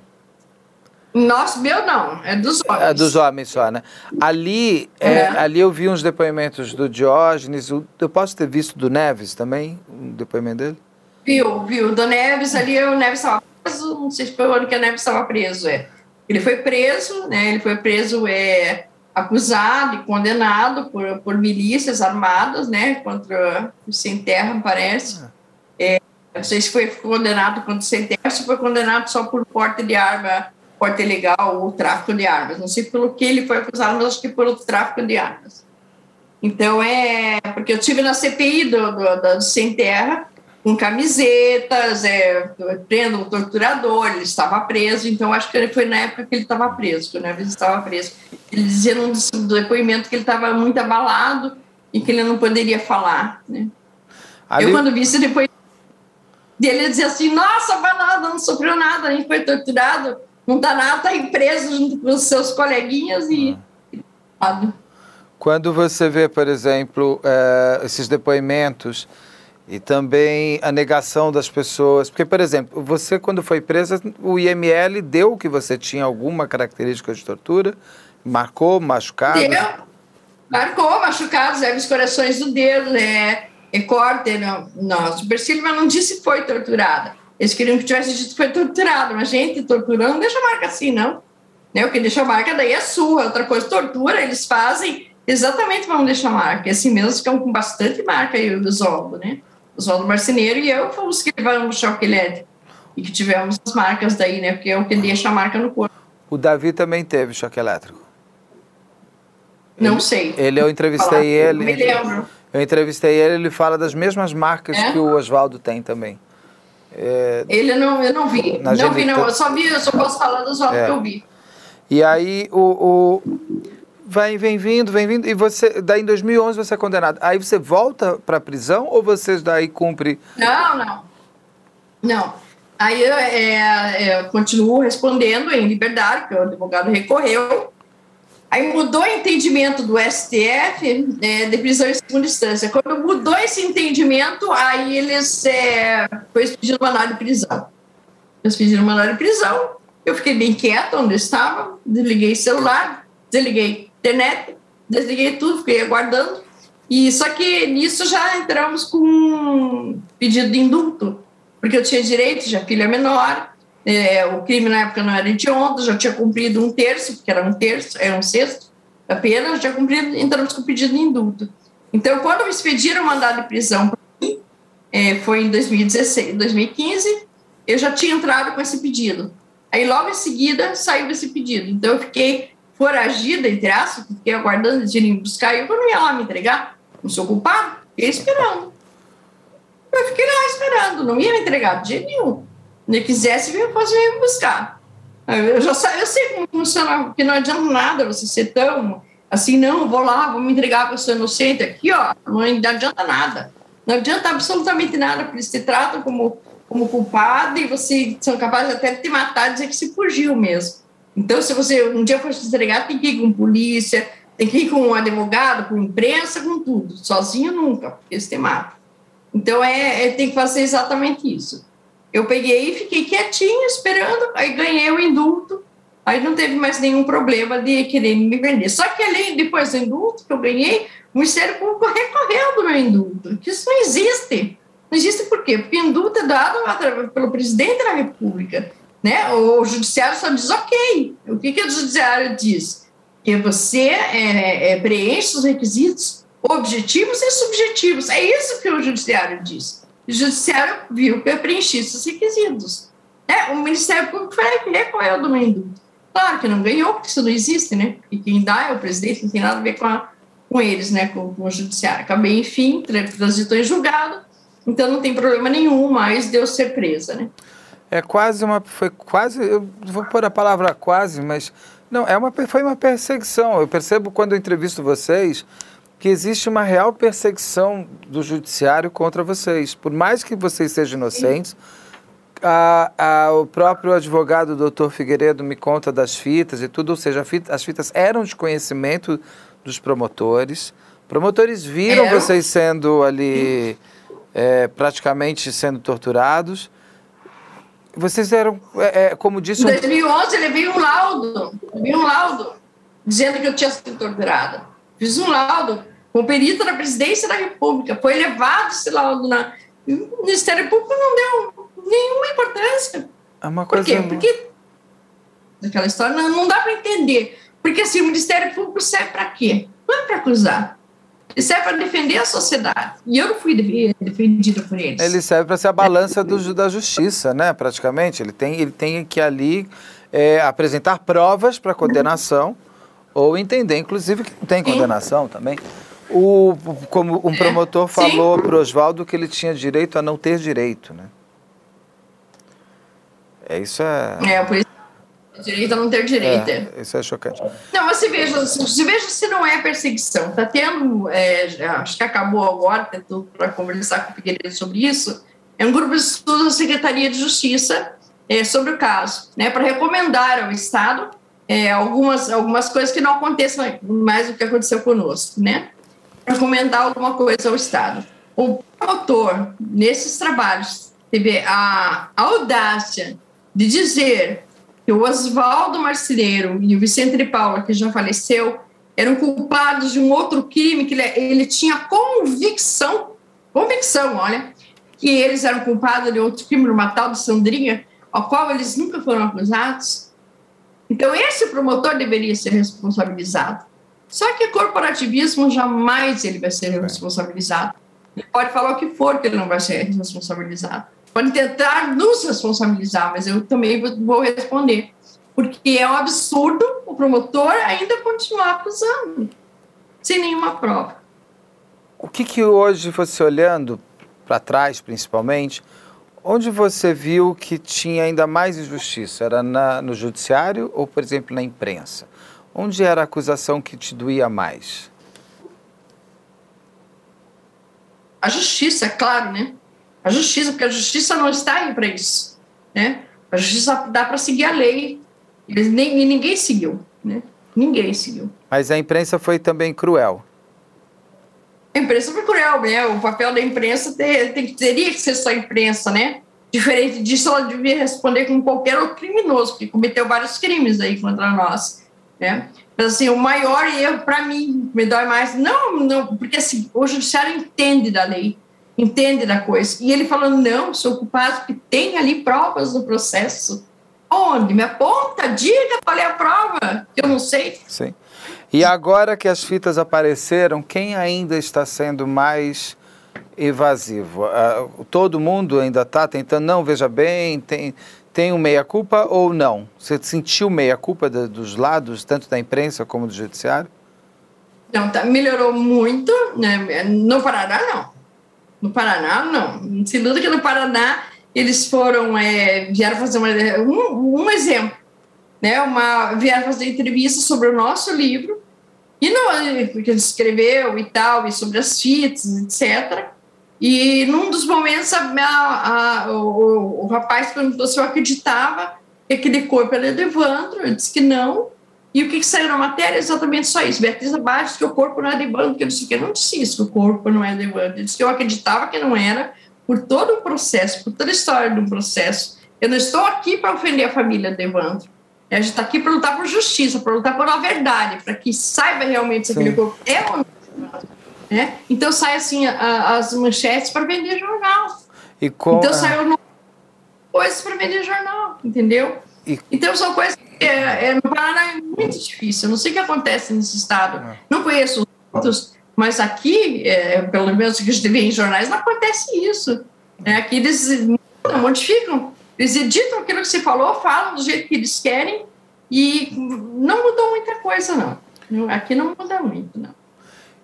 Speaker 3: Nossa, meu não, é dos homens.
Speaker 2: É dos homens só, né? Ali, é. É, ali eu vi uns depoimentos do Diógenes, eu posso ter visto do Neves também, um depoimento dele?
Speaker 3: Viu, viu, do Neves ali, o Neves estava preso, não sei se foi o ano que o Neves estava preso, é. Ele foi preso, né? Ele foi preso, é, acusado e condenado por, por milícias armadas, né? Contra o Sem Terra, parece. É, não sei se foi condenado contra o Sem Terra, se foi condenado só por porte de arma, porte ilegal ou tráfico de armas. Não sei pelo que ele foi acusado, mas acho que por tráfico de armas. Então é porque eu tive na CPI do, do, do Sem Terra com camisetas, é, prenda um torturador, ele estava preso, então acho que foi na época que ele estava preso, que o Neves estava preso. Ele dizia num depoimento que ele estava muito abalado e que ele não poderia falar. Né? Ali... Eu, quando vi isso depois dele, dizia assim, nossa, lá, não sofreu nada, gente foi torturado, não dá nada, está aí preso junto com os seus coleguinhas e...
Speaker 2: Ah. Quando você vê, por exemplo, é, esses depoimentos e também a negação das pessoas. Porque, por exemplo, você, quando foi presa, o IML deu que você tinha alguma característica de tortura? Marcou, machucado? Deu.
Speaker 3: Marcou, machucados, leve os corações do dedo, né? Corte no, no supercílio, mas não disse que foi torturada. Eles queriam que tivesse dito que foi torturada, mas gente, torturando não deixa marca assim, não. Né? O que deixa marca daí é sua. Outra coisa, tortura, eles fazem exatamente para não deixar marca. E assim mesmo ficam com bastante marca aí o Zoldo, né? Oswaldo Marceneiro e eu fomos que levamos choque elétrico. E que tivemos as marcas daí, né? Porque é o que deixa a marca no corpo.
Speaker 2: O Davi também teve choque elétrico?
Speaker 3: Não ele, sei.
Speaker 2: Ele, eu entrevistei Falar, ele. Me lembro. Eu entrevistei ele, ele fala das mesmas marcas é? que o Oswaldo tem também.
Speaker 3: É, ele não, eu não vi. Não vi, não. Eu só vi, eu só posso falar do Oswaldo é. que eu vi.
Speaker 2: E aí o, o vai, vem vindo, vem vindo, e você, daí em 2011 você é condenado. Aí você volta para a prisão ou você daí cumpre?
Speaker 3: Não, não. Não. Aí eu, é, é, eu continuo respondendo em liberdade, porque o advogado recorreu. Aí mudou o entendimento do STF é, de prisão em segunda instância. Quando mudou esse entendimento, aí eles é, foi pedindo mandado de prisão. Eles pediram mandado de prisão. Eu fiquei bem quieta onde estava, desliguei o celular, desliguei internet, desliguei tudo, fiquei aguardando. E só que nisso já entramos com um pedido de indulto, porque eu tinha direito, já filha menor, é, o crime na época não era de ontem, já tinha cumprido um terço, porque era um terço, era um sexto da pena, já tinha cumprido, entramos com pedido de indulto. Então, quando me expediram o mandado de prisão para mim, é, foi em 2016, 2015, eu já tinha entrado com esse pedido. Aí, logo em seguida, saiu esse pedido. Então, eu fiquei foragida, entre aspas, fiquei aguardando eles irem buscar, eu não ia lá me entregar, não sou culpado, fiquei esperando. Eu fiquei lá esperando, não ia me entregar de jeito nenhum ele quisesse, eu posso vir buscar. Eu já sei, eu sei como funciona, porque não adianta nada você ser tão assim, não, vou lá, vou me entregar para pessoa inocente aqui, ó, não adianta nada. Não adianta absolutamente nada, porque eles te tratam como, como culpado e você são capazes até de te matar, dizer que se fugiu mesmo. Então, se você um dia for entregar, tem que ir com polícia, tem que ir com um advogado, com imprensa, com tudo. Sozinho nunca, porque te matam. Então, é, é, tem que fazer exatamente isso. Eu peguei e fiquei quietinha, esperando, aí ganhei o indulto, aí não teve mais nenhum problema de querer me vender. Só que além, depois do indulto que eu ganhei, o Ministério Público recorreu do meu indulto, que isso não existe. Não existe por quê? Porque indulto é dado pelo presidente da República. Né? O judiciário só diz ok. O que, que o judiciário diz? Que você é, é, preenche os requisitos objetivos e subjetivos. É isso que o judiciário diz. O judiciário viu que eu preenchi esses requisitos. É, o Ministério Público foi recorreu do meu Claro que não ganhou, porque isso não existe, né? E quem dá é o presidente, não tem nada a ver com, a, com eles, né? Com, com o judiciário. Acabei, enfim, transitou em julgado, então não tem problema nenhum mais de eu ser presa, né?
Speaker 2: É quase uma. Foi quase. Eu vou pôr a palavra quase, mas. Não, é uma, foi uma perseguição. Eu percebo quando eu entrevisto vocês que existe uma real perseguição do judiciário contra vocês. Por mais que vocês sejam inocentes, a, a, o próprio advogado doutor Figueiredo me conta das fitas e tudo, ou seja, fita, as fitas eram de conhecimento dos promotores. Promotores viram é. vocês sendo ali é, praticamente sendo torturados. Vocês eram, é, é como disse...
Speaker 3: Em 2011 ele veio um laudo, veio um laudo dizendo que eu tinha sido torturada. Fiz um laudo com perito da presidência da República. Foi levado esse laudo na. O Ministério Público não deu nenhuma importância.
Speaker 2: É uma coisa.
Speaker 3: Por quê? Porque. Aquela história não, não dá para entender. Porque assim, o Ministério Público serve para quê? Não é para acusar. Ele serve para defender a sociedade. E eu não fui defendida por eles.
Speaker 2: Ele serve para ser a balança do, da justiça, né? Praticamente. Ele tem, ele tem que ali é, apresentar provas para condenação ou entender, inclusive, que não tem condenação também. O, como um promotor falou para o Oswaldo que ele tinha direito a não ter direito, né? É, isso é...
Speaker 3: É, por isso direito a não ter direito. É,
Speaker 2: isso é chocante.
Speaker 3: Não, mas se veja, se veja se não é perseguição. Está tendo, é, acho que acabou agora, tentou para conversar com o Figueiredo sobre isso. É um grupo de estudos da Secretaria de Justiça é, sobre o caso, né, para recomendar ao Estado é, algumas, algumas coisas que não aconteçam mais do que aconteceu conosco, né? recomendar alguma coisa ao Estado. O autor, nesses trabalhos, teve a audácia de dizer o Oswaldo Marceneiro e o Vicente de Paula, que já faleceu, eram culpados de um outro crime que ele, ele tinha convicção, convicção, olha, que eles eram culpados de outro crime, no Matal de Sandrinha, ao qual eles nunca foram acusados. Então, esse promotor deveria ser responsabilizado. Só que corporativismo jamais ele vai ser é. responsabilizado. Ele pode falar o que for que ele não vai ser responsabilizado. Pode tentar nos responsabilizar, mas eu também vou responder. Porque é um absurdo o promotor ainda continuar acusando, sem nenhuma prova.
Speaker 2: O que, que hoje, você olhando para trás, principalmente, onde você viu que tinha ainda mais injustiça? Era na, no judiciário ou, por exemplo, na imprensa? Onde era a acusação que te doía mais?
Speaker 3: A justiça, é claro, né? A justiça, porque a justiça não está aí para isso, né? A justiça dá para seguir a lei, e, nem, e ninguém seguiu, né? Ninguém seguiu.
Speaker 2: Mas a imprensa foi também cruel.
Speaker 3: A imprensa foi cruel, né? O papel da imprensa ter, tem, teria que ser só imprensa, né? Diferente disso, ela devia responder com qualquer outro criminoso, que cometeu vários crimes aí contra nós, né? Mas, assim, o maior erro, para mim, me dói mais, não, não, porque, assim, o judiciário entende da lei, entende da coisa, e ele falando, não, sou culpado porque tem ali provas no processo. Onde? Me aponta, diga qual é a prova, que eu não sei.
Speaker 2: Sim. E agora que as fitas apareceram, quem ainda está sendo mais evasivo? Uh, todo mundo ainda está tentando, não, veja bem, tem, tem um meia-culpa ou não? Você sentiu meia-culpa dos lados, tanto da imprensa como do judiciário?
Speaker 3: Não, tá, melhorou muito, né? no Paraná não. No Paraná não. Se luta que no Paraná eles foram, é, vieram fazer uma, um, um exemplo, né? Uma, vieram fazer entrevista sobre o nosso livro, e não, porque ele escreveu e tal, e sobre as fitas, etc. E num dos momentos, a, a, o, o, rapaz perguntou se eu acreditava que aquele corpo era de Evandro, eu disse que não. E o que, que saiu na matéria? Exatamente só isso. Beatriz Abad disse que o corpo não é de Evandro, que eu disse que eu não disse isso, que o corpo não é de Evandro. Eu disse que eu acreditava que não era, por todo o processo, por toda a história do processo. Eu não estou aqui para ofender a família de Evandro. A gente está aqui para lutar por justiça, para lutar por uma verdade, para que saiba realmente se aquele corpo é ou não né? Então sai assim a, as manchetes para vender jornal. Então saiu no... coisas para vender jornal, entendeu? E... Então são coisas que é, é, no Paraná é muito difícil. Eu não sei o que acontece nesse estado. É. Não conheço os outros, mas aqui, é, pelo menos que a gente vê em jornais, não acontece isso. É, aqui eles modificam, eles editam aquilo que você falou, falam do jeito que eles querem e não mudou muita coisa, não. Aqui não muda muito, não.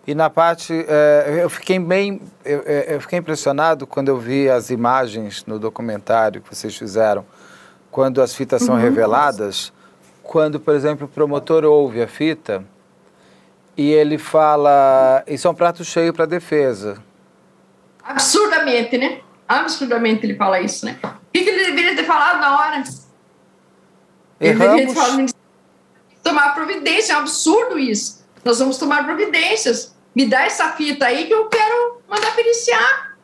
Speaker 2: E na parte, é, eu fiquei bem, é, eu, fiquei impressionado quando eu vi as imagens no documentário que vocês fizeram, quando as fitas são uhum. reveladas, quando, por exemplo, o promotor ouve a fita e ele fala, isso é um prato cheio para a defesa.
Speaker 3: Absurdamente, né? Absurdamente ele fala isso, né? O que, que ele deveria ter falado na hora? Ele Erramos. deveria ter falado, tomar providência, é um absurdo isso. Nós vamos tomar providências. Me dá essa fita aí que eu quero mandar periciar.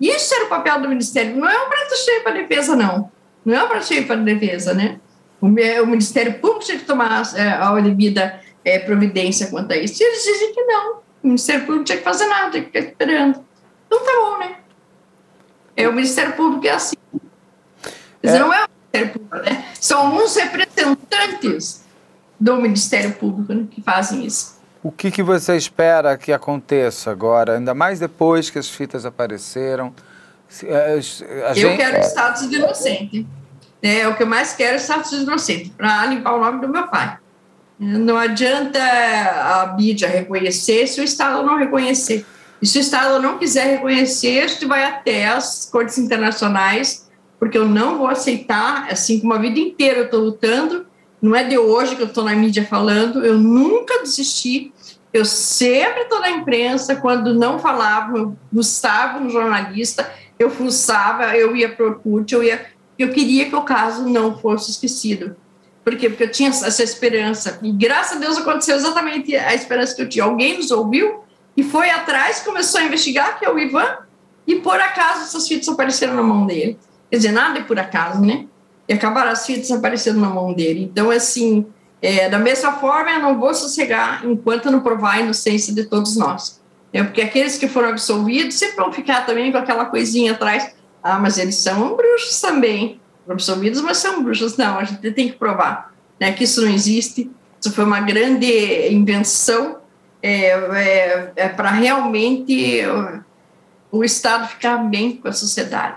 Speaker 3: Isso era o papel do Ministério. Não é um prato cheio para a defesa, não. Não é prato cheio para a defesa, né? O, o, Ministério Público tinha que tomar é, a devida é, providência quanto a isso. E eles dizem que não. O Ministério Público tinha que fazer nada, tinha que ficar esperando. Então tá bom, né? É, o Ministério Público é assim. Mas é. não é o Ministério Público, né? São alguns representantes do Ministério Público né, que fazem isso.
Speaker 2: O que, que você espera que aconteça agora, ainda mais depois que as fitas apareceram?
Speaker 3: Eh, a eu quero status de inocente. É, o que eu mais quero é status de inocente, para limpar o nome do meu pai. Não adianta a mídia reconhecer se o Estado não reconhecer. E se o Estado não quiser reconhecer, a gente vai até as cortes internacionais, porque eu não vou aceitar, assim como a vida inteira eu estou lutando, não é de hoje que eu estou na mídia falando, eu nunca desisti eu sempre estou na imprensa, quando não falava, eu fuçava um jornalista, eu fuçava, eu ia para o Orkut, eu, ia, eu queria que o caso não fosse esquecido. Por quê? Porque eu tinha essa esperança. E graças a Deus aconteceu exatamente a esperança que eu tinha. Alguém nos ouviu e foi atrás, começou a investigar, que é o Ivan, e por acaso essas fitas apareceram na mão dele. Quer dizer, nada é por acaso, né? E acabaram as fitas aparecendo na mão dele. Então, assim, é, da mesma forma, eu não vou sossegar enquanto não provar a inocência de todos nós. É, porque aqueles que foram absolvidos sempre vão ficar também com aquela coisinha atrás. Ah, mas eles são bruxos também. Absolvidos, mas são bruxos. Não, a gente tem que provar né, que isso não existe. Isso foi uma grande invenção é, é, é para realmente o, o, Estado ficar bem com a sociedade.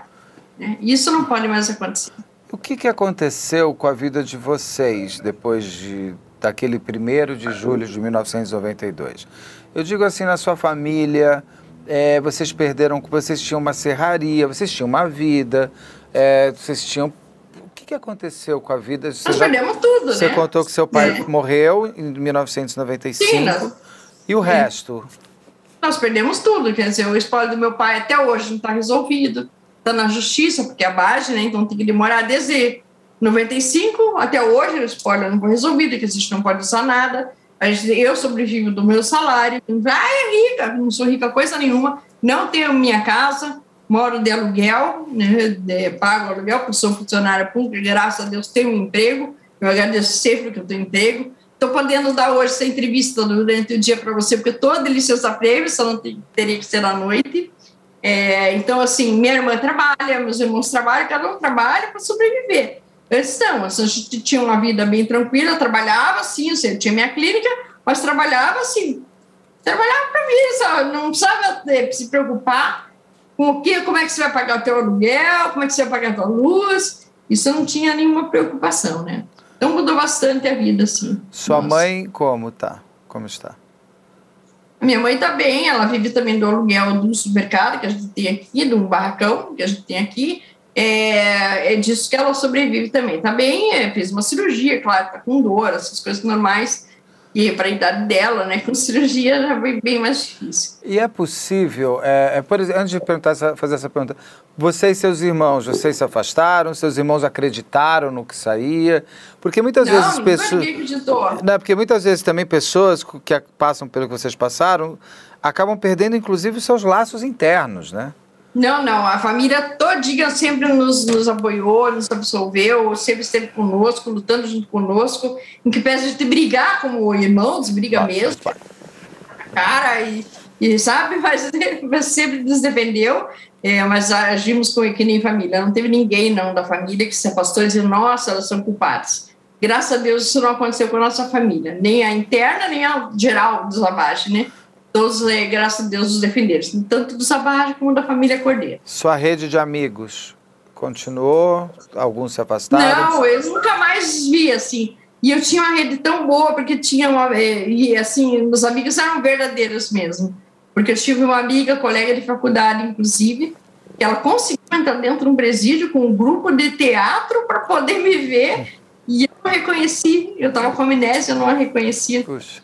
Speaker 3: Né? Isso não pode mais acontecer.
Speaker 2: O que, que aconteceu com a vida de vocês depois de, daquele 1 de julho de 1992? Eu digo assim, na sua família, é, vocês perderam, vocês tinham uma serraria, vocês tinham uma vida, é, vocês tinham o que, que aconteceu com a vida?
Speaker 3: Você nós já, perdemos tudo,
Speaker 2: Você né? contou que seu pai é. morreu em 1995. Sim, nós... E o resto?
Speaker 3: Nós perdemos tudo, quer dizer, o espólio do meu pai até hoje não está resolvido está na justiça, porque é a base, né? Então tem que demorar desde 95 até hoje, o spoiler não foi resolvido, que a gente não pode usar nada. Eu sobrevivo do meu salário. Ah, é rica, não sou rica coisa nenhuma. Não tenho minha casa, moro de aluguel, né, de, pago aluguel, porque sou funcionária pública, graças a Deus tenho um emprego. Eu agradeço sempre que eu tenho emprego. Estou podendo dar hoje essa entrevista durante o dia para você, porque estou de licença prévia, só não teria que ser à noite. É, então, assim, minha irmã trabalha, meus irmãos trabalham, cada um trabalha para sobreviver. Eles não, a gente tinha uma vida bem tranquila, trabalhava assim, eu tinha minha clínica, mas trabalhava assim, trabalhava para mim, sabe? não precisava se preocupar com o que, como é que você vai pagar o teu aluguel, como é que você vai pagar a tua luz, isso não tinha nenhuma preocupação, né? Então mudou bastante a vida, assim.
Speaker 2: Sua Nossa. mãe como tá? Como está?
Speaker 3: Minha mãe está bem, ela vive também do aluguel do supermercado que a gente tem aqui, de um barracão que a gente tem aqui. É, é disso que ela sobrevive também. Está bem, é, fez uma cirurgia, claro, está com dor, essas coisas normais. E para a idade dela, né, *laughs* com cirurgia já foi bem mais difícil.
Speaker 2: E é possível, é, é, por exemplo, antes de perguntar, fazer essa pergunta, você e seus irmãos, vocês se afastaram, seus irmãos acreditaram no que saía? Porque muitas
Speaker 3: não,
Speaker 2: vezes
Speaker 3: pessoas.
Speaker 2: Não, porque muitas vezes também pessoas que passam pelo que vocês passaram acabam perdendo, inclusive, seus laços internos, né?
Speaker 3: Não, não, a família todinha sempre nos, nos apoiou, nos absolveu, sempre esteve conosco, lutando junto conosco, em que pese de brigar como irmãos, briga Nossa, mesmo, cara, e, e sabe, *laughs* mas, mas sempre nos defendeu, é, mas agimos com, que nem família, não teve ninguém não da família que se afastou e disse, nossa, elas são culpadas. Graças a Deus isso não aconteceu com a nossa família, nem a interna, nem a geral dos abaixo, né? Todos, é, graças a Deus, os defenderam, tanto do Savage como da família Cordeiro.
Speaker 2: Sua rede de amigos continuou? Alguns se afastaram?
Speaker 3: Não, eu nunca mais vi, assim. E eu tinha uma rede tão boa, porque tinha uma. É, e, assim, meus amigos eram verdadeiros mesmo. Porque eu tive uma amiga, colega de faculdade, inclusive, que ela conseguiu entrar dentro de um presídio com um grupo de teatro para poder me ver. E eu não reconheci, eu estava com amnésia, eu não a reconhecia. Puxa.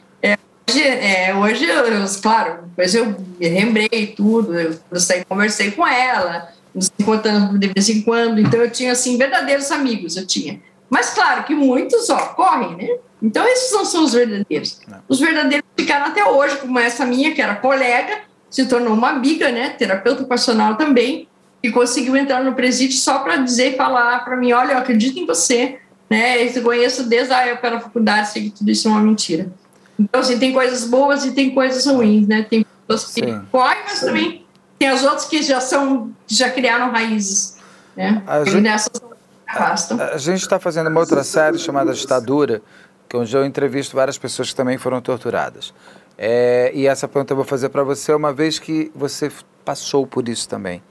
Speaker 3: Hoje, é, hoje eu, claro, depois eu me lembrei tudo, eu, eu conversei com ela, nos encontrando de vez em quando, então eu tinha, assim, verdadeiros amigos, eu tinha. Mas claro que muitos, ó, correm, né? Então esses não são os verdadeiros. Não. Os verdadeiros ficaram até hoje, como essa minha, que era colega, se tornou uma amiga, né? Terapeuta ocupacional também, e conseguiu entrar no presídio só para dizer e falar para mim, olha, eu acredito em você, né? Eu conheço desde a época da faculdade, sei que tudo isso é uma mentira. Então, assim, tem coisas boas e tem coisas ruins, né? Tem pessoas que correm, mas também tem as outras que já são, já criaram raízes, né? A gente, nessas arrastam.
Speaker 2: A, a gente está fazendo uma outra série chamada Ditadura, que onde eu entrevisto várias pessoas que também foram torturadas. É, e essa pergunta eu vou fazer para você, uma vez que você passou por isso também.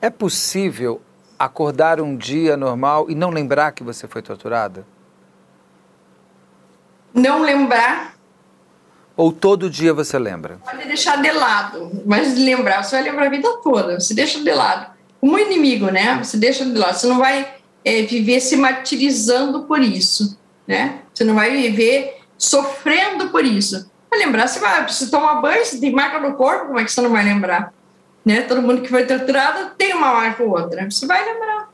Speaker 2: É possível acordar um dia normal e não lembrar que você foi torturada?
Speaker 3: Não lembrar
Speaker 2: ou todo dia você lembra?
Speaker 3: Pode deixar de lado, mas lembrar, você vai lembrar a vida toda. Você deixa de lado. Como inimigo, né? Você deixa de lado. Você não vai é, viver se martirizando por isso, né? Você não vai viver sofrendo por isso. Vai lembrar, você vai, você toma banho, você tem marca no corpo, como é que você não vai lembrar? Né? Todo mundo que foi torturado tem uma marca ou outra. Você vai lembrar.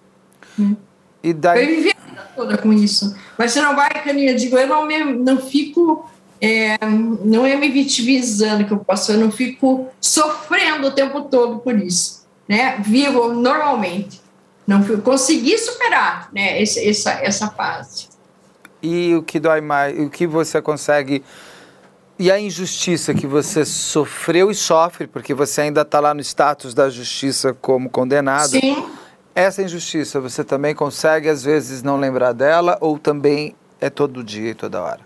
Speaker 3: E daí... Vai viver a vida toda com isso. Mas você não vai, eu digo, eu não, me, não fico é, não é me vitimizando que eu posso, eu não fico sofrendo o tempo todo por isso, né? Vivo normalmente, não fui, consegui superar, né? Esse, essa essa fase.
Speaker 2: E o que dói mais, o que você consegue e a injustiça que você sofreu e sofre, porque você ainda está lá no status da justiça como condenado.
Speaker 3: Sim.
Speaker 2: Essa injustiça você também consegue às vezes não lembrar dela ou também é todo dia e toda hora?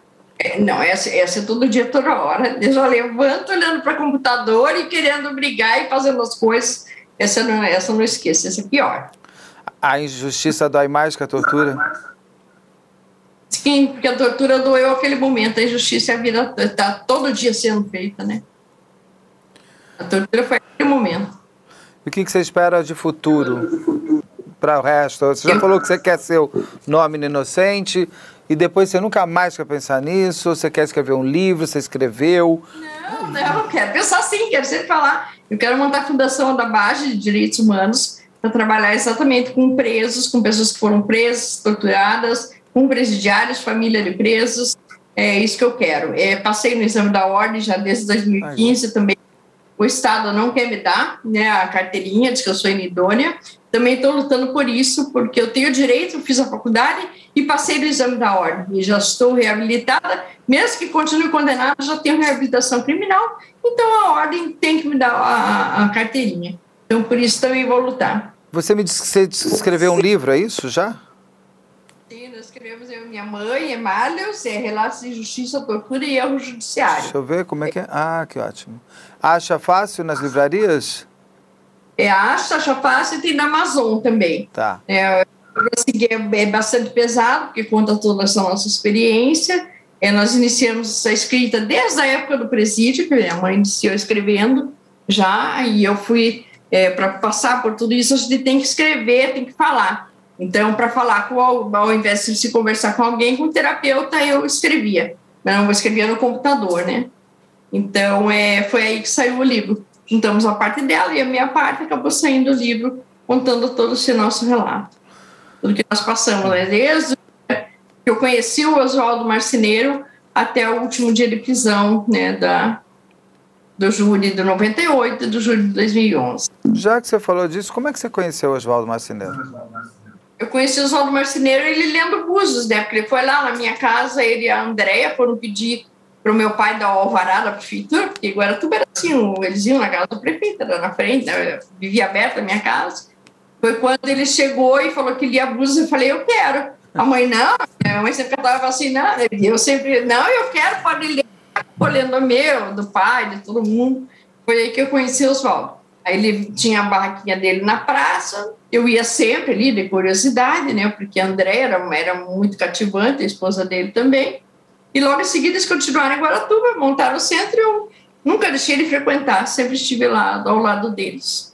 Speaker 3: Não, essa, essa é todo dia, toda hora. Eu já levanto olhando para o computador e querendo brigar e fazendo as coisas. Essa não, essa não esqueço, essa é pior.
Speaker 2: A injustiça dói mais que a tortura?
Speaker 3: Sim, porque a tortura doeu aquele momento, a injustiça a vida está todo dia sendo feita, né? A tortura foi aquele momento.
Speaker 2: E o que, que você espera de futuro para o resto? Você já falou que você quer ser o nome inocente, e depois você nunca mais quer pensar nisso? Você quer escrever um livro? Você escreveu?
Speaker 3: Não, não, quero pensar sim, quero sempre falar. Eu quero montar a Fundação da Base de Direitos Humanos para trabalhar exatamente com presos, com pessoas que foram presas, torturadas, com presidiários, família de presos, é isso que eu quero. É, passei no exame da ordem já desde 2015 Ai. também. O Estado não quer me dar né, a carteirinha, diz que eu sou inidônea. Também estou lutando por isso, porque eu tenho direito, fiz a faculdade e passei no exame da ordem. E já estou reabilitada, mesmo que continue condenada, já tenho reabilitação criminal, então a ordem tem que me dar a, a carteirinha. Então, por isso também vou lutar.
Speaker 2: Você me disse que você escreveu um livro, é isso já?
Speaker 3: Sim, nós escrevemos eu minha mãe, Emálios, é Relatos de Justiça, Tortura e Erro Judiciário.
Speaker 2: Deixa eu ver como é que é. Ah, que ótimo. Acha fácil nas livrarias?
Speaker 3: É, acha, acha fácil e tem na Amazon também.
Speaker 2: Tá.
Speaker 3: É, é bastante pesado, porque conta toda essa nossa experiência. É, nós iniciamos essa escrita desde a época do presídio, que minha mãe iniciou escrevendo já, e eu fui é, para passar por tudo isso, a gente tem que escrever, tem que falar. Então, para falar, com, ao invés de se conversar com alguém, com o terapeuta, eu escrevia. Não, eu escrevia no computador, né? Então, é, foi aí que saiu o livro. Juntamos a parte dela e a minha parte acabou saindo o livro, contando todo esse nosso relato. Tudo que nós passamos, né? Desde que eu conheci o Oswaldo Marceneiro até o último dia de prisão, né, da, do júri de 98 e do júri de 2011.
Speaker 2: Já que você falou disso, como é que você conheceu o Oswaldo Marceneiro?
Speaker 3: Eu conheci o Oswaldo Marceneiro ele lendo Búzios, né? Porque ele foi lá na minha casa, ele e a Andréia foram pedir para o meu pai dar o alvará da prefeitura, porque Guaratuba era assim, eles iam na casa do prefeito, era na frente, né? vivia aberta a minha casa. Foi quando ele chegou e falou que lia Búzios, eu falei, eu quero. A mãe, não, a mãe sempre estava assim, não, eu sempre, não, eu quero, pode ler colhendo meu, do pai, de todo mundo. Foi aí que eu conheci o Oswaldo. Aí ele tinha a barraquinha dele na praça, eu ia sempre ali de curiosidade, né? Porque a André era, era muito cativante, a esposa dele também. E logo em seguida eles continuaram em Guaratuba, montaram o centro eu nunca deixei ele frequentar, sempre estive lá ao lado deles.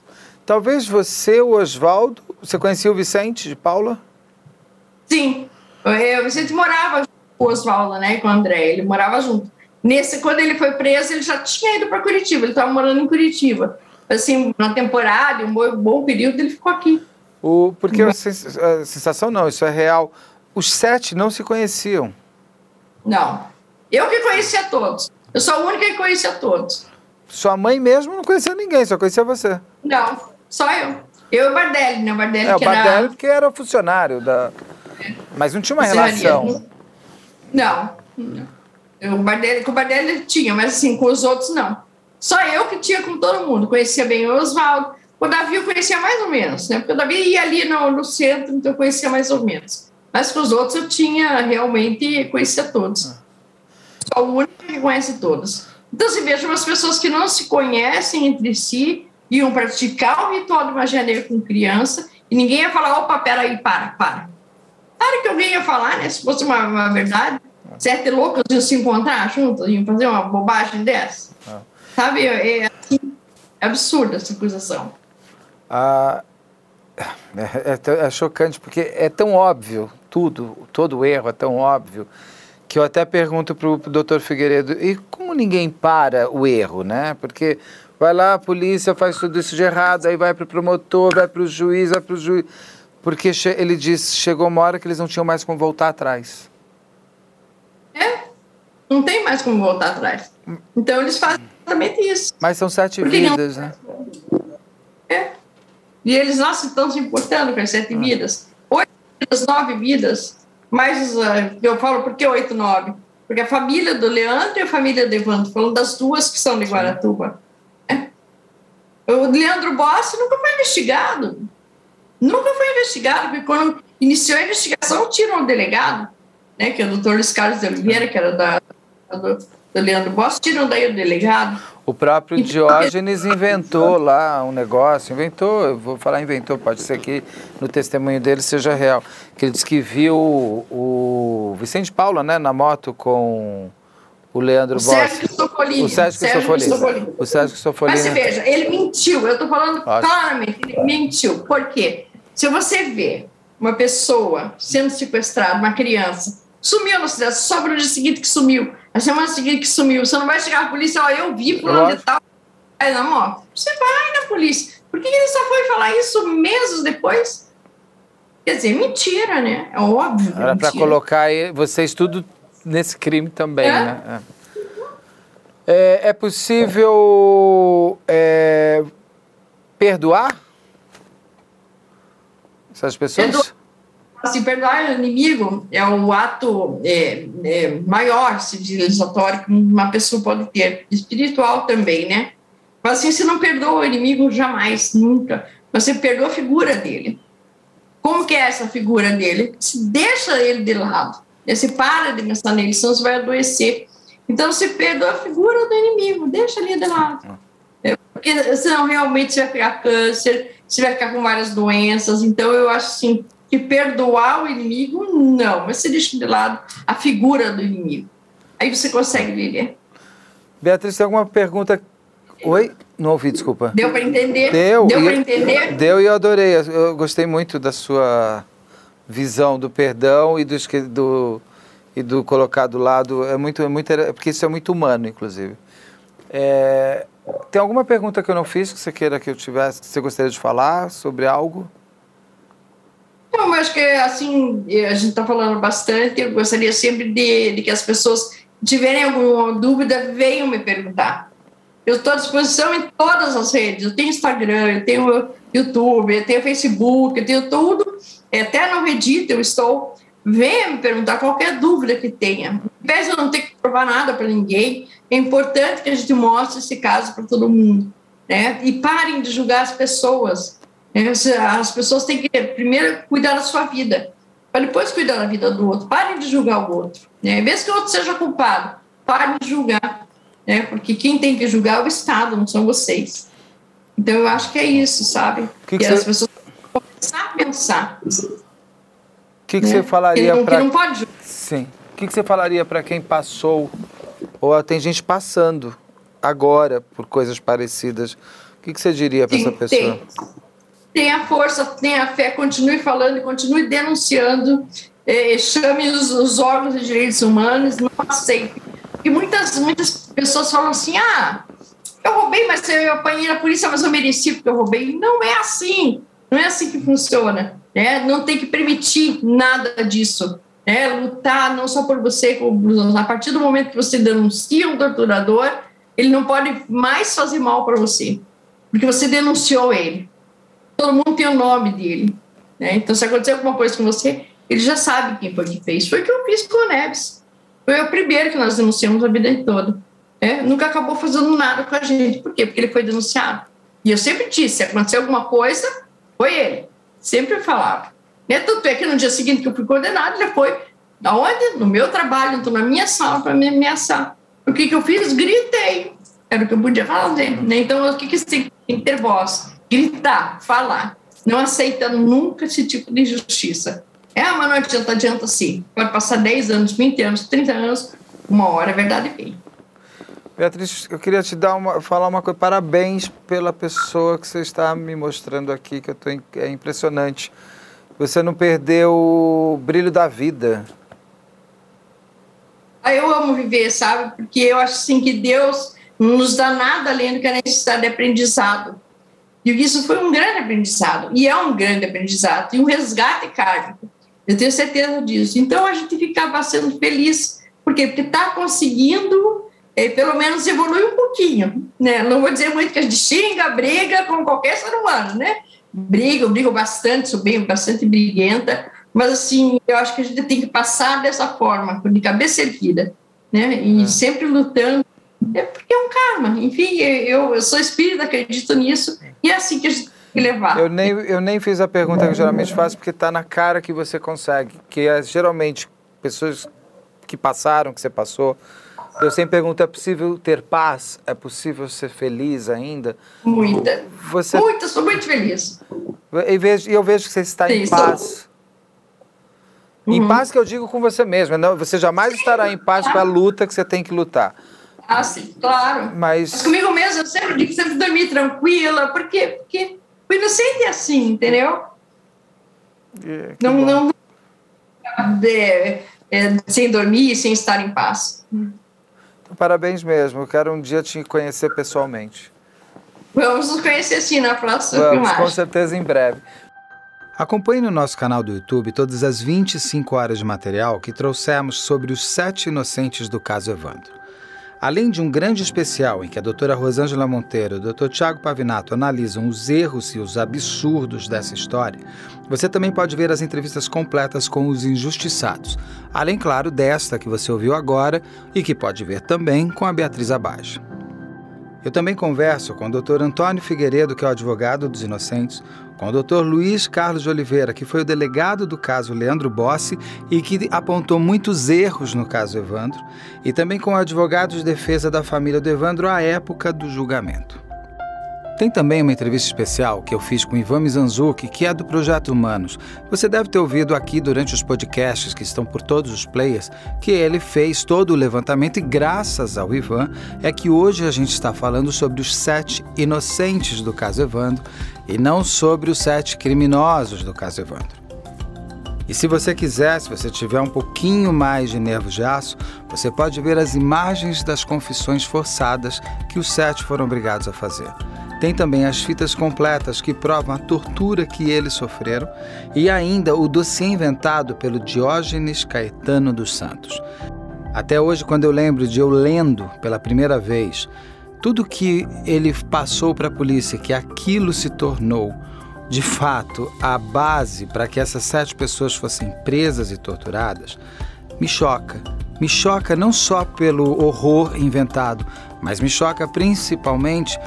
Speaker 2: Talvez você, o Oswaldo, você conhecia o Vicente de Paula?
Speaker 3: Sim, o Vicente morava com o Oswaldo, né, com o André, ele morava junto. Nesse, quando ele foi preso, ele já tinha ido para Curitiba, ele estava morando em Curitiba. Assim, na temporada, um bom, bom período, ele ficou aqui.
Speaker 2: O, porque a sensação não, isso é real. Os sete não se conheciam.
Speaker 3: Não. Eu que conhecia todos. Eu sou a única que conhecia todos.
Speaker 2: Sua mãe mesmo não conhecia ninguém, só conhecia você.
Speaker 3: Não, só eu. Eu e o Bardelli, né? O Bardelli,
Speaker 2: é,
Speaker 3: o
Speaker 2: Bardelli
Speaker 3: era...
Speaker 2: que era funcionário da... Mas não tinha uma relação.
Speaker 3: Não. não. O Bardelli, com o Bardelli tinha, mas assim, com os outros não. Só eu que tinha com todo mundo. Conhecia bem o Oswaldo. O Davi eu conhecia mais ou menos, né? Porque o Davi ia ali no, no centro, então eu conhecia mais ou menos. Mas com os outros eu tinha realmente, conhecia todos. Só o único que conhece todos. Então se veja umas pessoas que não se conhecem entre si, iam praticar o ritual de magia negra com criança, e ninguém ia falar, opa, peraí, para, para. Claro que alguém ia falar, né? Se fosse uma, uma verdade, sete loucos iam se encontrar juntos, iam fazer uma bobagem dessa. Ah. Sabe, é, é, assim, é absurda essa acusação.
Speaker 2: Ah, é, é, é, chocante, porque é tão óbvio tudo, todo o erro é tão óbvio, que eu até pergunto para o doutor Figueiredo, e como ninguém para o erro, né? Porque vai lá, a polícia faz tudo isso de errado, aí vai para o promotor, vai para o juiz, vai para o juiz... Porque ele disse, chegou uma hora que eles não tinham mais como voltar atrás.
Speaker 3: Não tem mais como voltar atrás. Então eles fazem exatamente isso.
Speaker 2: Mas são sete Porque vidas, não... né?
Speaker 3: É. E eles não estão se importando com as sete ah. vidas. Oito vidas, nove vidas. Mas uh, eu falo por que oito, nove? Porque a família do Leandro e a família do Evandro, falando das duas que são de Guaratuba. O Leandro Bossi nunca foi investigado. Nunca foi investigado, porque quando iniciou a investigação, tiram o delegado, né, que é o doutor Luiz Carlos de Oliveira, que era da do, do Leandro Boss, tiram daí o delegado.
Speaker 2: O próprio Diógenes inventou lá um negócio, inventou, eu vou falar inventou, pode ser que no testemunho dele seja real, que ele disse que viu o Vicente Paula, né, na moto com o Leandro.
Speaker 3: Sérgio Sofolini.
Speaker 2: O Sérgio Sofolini. O Sérgio Sofolini.
Speaker 3: Mas veja, ele mentiu, eu estou falando Ótimo. claramente, ele mentiu. Por quê? Se você vê uma pessoa sendo sequestrada, uma criança, sumiu na cidade, só no dia seguinte que sumiu. A semana seguinte que sumiu. Você não vai chegar à polícia, ó, eu vi fulano de tal. Aí não, ó, você vai na polícia. Por que ele só foi falar isso meses depois? Quer dizer, mentira, né? É óbvio.
Speaker 2: Era para colocar vocês tudo nesse crime também, é? né? É, é possível é, perdoar essas pessoas? Perdoar
Speaker 3: assim, perdoar o inimigo é um ato é, é, maior civilizatório que uma pessoa pode ter, espiritual também, né? Mas assim, você não perdoa o inimigo jamais, nunca. Você perdoa a figura dele. Como que é essa figura dele? Se deixa ele de lado. Você para de pensar nele, senão você vai adoecer. Então você perdoa a figura do inimigo, deixa ele de lado. É, porque senão realmente você vai pegar câncer, você vai ficar com várias doenças. Então eu acho assim, que perdoar o inimigo, não, mas você deixa de lado a figura do inimigo. Aí você consegue viver.
Speaker 2: Beatriz, tem alguma pergunta? Oi? Não ouvi, desculpa.
Speaker 3: Deu para entender?
Speaker 2: Deu.
Speaker 3: Deu para entender?
Speaker 2: Deu e eu adorei. Eu gostei muito da sua visão do perdão e do, do, e do colocar do lado. É muito, é muito, porque isso é muito humano, inclusive. É, tem alguma pergunta que eu não fiz que você queira que eu tivesse, que você gostaria de falar sobre algo?
Speaker 3: Não, mas que assim, a gente está falando bastante, eu gostaria sempre de, de, que as pessoas tiverem alguma dúvida, venham me perguntar. Eu estou à disposição em todas as redes, eu tenho Instagram, eu tenho YouTube, eu tenho Facebook, eu tenho tudo, até no Reddit eu estou. Venha me perguntar qualquer dúvida que tenha. Pese eu não ter que provar nada para ninguém, é importante que a gente mostre esse caso para todo mundo. Né? E parem de julgar as pessoas. As pessoas têm que primeiro cuidar da sua vida, para depois cuidar da vida do outro. Parem de julgar o outro. Né? Mesmo que o outro seja culpado, parem de julgar. Né? Porque quem tem que julgar é o Estado, não são vocês. Então eu acho que é isso, sabe?
Speaker 2: Que que e você...
Speaker 3: as pessoas começar a pensar.
Speaker 2: O que, que né? você falaria para.
Speaker 3: não pode.
Speaker 2: Sim. O que, que você falaria para quem passou, ou tem gente passando agora por coisas parecidas? O que, que você diria para essa pessoa?
Speaker 3: Tem tenha força, tenha fé, continue falando continue denunciando, eh, chame os, os, órgãos de direitos humanos, não aceite. E muitas, muitas pessoas falam assim: ah, eu roubei, mas eu apanhei na polícia, mas eu mereci porque eu roubei. Não é assim, não é assim que funciona. Né? Não tem que permitir nada disso. Né? Lutar não só por você, como a partir do momento que você denuncia um torturador, ele não pode mais fazer mal para você, porque você denunciou ele todo mundo tem o nome dele. Né? Então, se acontecer alguma coisa com você, ele já sabe quem foi que fez. Foi o que eu fiz com o Neves. Foi o primeiro que nós denunciamos a vida toda. Né? Nunca acabou fazendo nada com a gente. Por quê? Porque ele foi denunciado. E eu sempre disse: se acontecer alguma coisa, foi ele. Sempre falava. Né? Tanto é que no dia seguinte que eu fui condenado, ele foi aonde? No meu trabalho, então na minha sala para me ameaçar. O que, que eu fiz? Gritei. Era o que eu podia fazer. Né? Então, o que, que tem que ter voz? gritar, falar, não aceitando nunca esse tipo de injustiça. É, mas não adianta, adianta sim. Pode passar 10 anos, 20 anos, 30 anos, uma hora a verdade vem.
Speaker 2: Beatriz, eu queria te dar uma, falar uma coisa. Parabéns pela pessoa que você está me mostrando aqui, que eu tô, é impressionante. Você não perdeu o brilho da vida.
Speaker 3: Ah, eu amo viver, sabe? Porque eu acho assim que Deus não nos dá nada além do que a necessidade de aprendizado. E isso foi um grande aprendizado, e é um grande aprendizado, e um resgate kármico. Eu tenho certeza disso. Então a gente ficava sendo feliz. Por quê? Porque está conseguindo, é, pelo menos, evoluir um pouquinho. Né? Não vou dizer muito que a gente xinga, briga com qualquer ser humano, né? Briga, eu brigo bastante, sou bem bastante briguenta, mas assim, eu acho que a gente tem que passar dessa forma, de cabeça erguida, né? E é. sempre lutando é porque é um karma. Enfim, eu, eu sou espírita, acredito nisso, e é assim que a gente tem que levar.
Speaker 2: Eu nem, eu nem fiz a pergunta que eu geralmente faço, porque está na cara que você consegue, que é geralmente pessoas que passaram, que você passou. Eu sempre pergunto: é possível ter paz? É possível ser feliz ainda?
Speaker 3: Muita. Você... Muita, sou muito feliz.
Speaker 2: E vejo, eu vejo que você está Sim, em paz. Uhum. Em paz que eu digo com você mesmo. Não, você jamais estará em paz com a luta que você tem que lutar.
Speaker 3: Ah, sim, claro.
Speaker 2: Mas...
Speaker 3: Mas comigo mesmo, eu sempre digo que sempre dormir tranquila, porque, porque o inocente é assim, entendeu?
Speaker 2: É,
Speaker 3: não, não de, é, sem dormir, sem estar em paz.
Speaker 2: Parabéns mesmo. Eu quero um dia te conhecer pessoalmente.
Speaker 3: Vamos nos conhecer sim na próxima
Speaker 2: Vamos,
Speaker 3: filmagem.
Speaker 2: Com certeza em breve. Acompanhe no nosso canal do YouTube todas as 25 horas de material que trouxemos sobre os sete inocentes do caso Evandro. Além de um grande especial em que a doutora Rosângela Monteiro e o doutor Tiago Pavinato analisam os erros e os absurdos dessa história, você também pode ver as entrevistas completas com os injustiçados, além, claro, desta que você ouviu agora e que pode ver também com a Beatriz Abage. Eu também converso com o Dr. Antônio Figueiredo, que é o advogado dos inocentes, com o Dr. Luiz Carlos de Oliveira, que foi o delegado do caso Leandro Bossi e que apontou muitos erros no caso Evandro, e também com o advogado de defesa da família do Evandro à época do julgamento. Tem também uma entrevista especial que eu fiz com Ivan Mizanzuki, que é do Projeto Humanos. Você deve ter ouvido aqui durante os podcasts que estão por todos os players, que ele fez todo o levantamento e graças ao Ivan é que hoje a gente está falando sobre os sete inocentes do caso Evandro e não sobre os sete criminosos do caso Evandro. E se você quiser, se você tiver um pouquinho mais de nervos de aço, você pode ver as imagens das confissões forçadas que os sete foram obrigados a fazer. Tem também as fitas completas que provam a tortura que eles sofreram e ainda o dossiê inventado pelo Diógenes Caetano dos Santos. Até hoje, quando eu lembro de eu lendo pela primeira vez tudo que ele passou para a polícia, que aquilo se tornou de fato a base para que essas sete pessoas fossem presas e torturadas, me choca. Me choca não só pelo horror inventado, mas me choca principalmente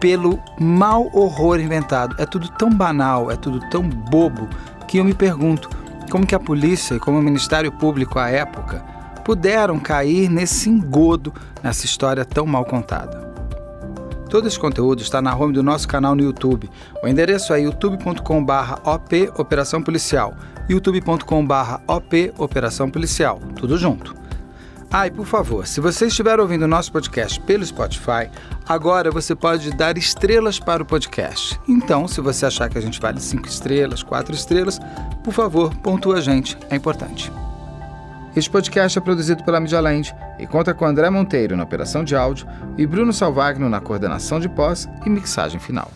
Speaker 2: pelo mau horror inventado. É tudo tão banal, é tudo tão bobo, que eu me pergunto como que a polícia e como o Ministério Público à época puderam cair nesse engodo, nessa história tão mal contada. Todo esse conteúdo está na home do nosso canal no YouTube. O endereço é youtube.com/op Operação Policial, youtube.com/op Operação Policial, tudo junto. Ah, e por favor, se você estiver ouvindo o nosso podcast pelo Spotify, agora você pode dar estrelas para o podcast. Então, se você achar que a gente vale 5 estrelas, 4 estrelas, por favor, pontua a gente, é importante. Este podcast é produzido pela Media e conta com André Monteiro na operação de áudio e Bruno Salvagno na coordenação de pós e mixagem final.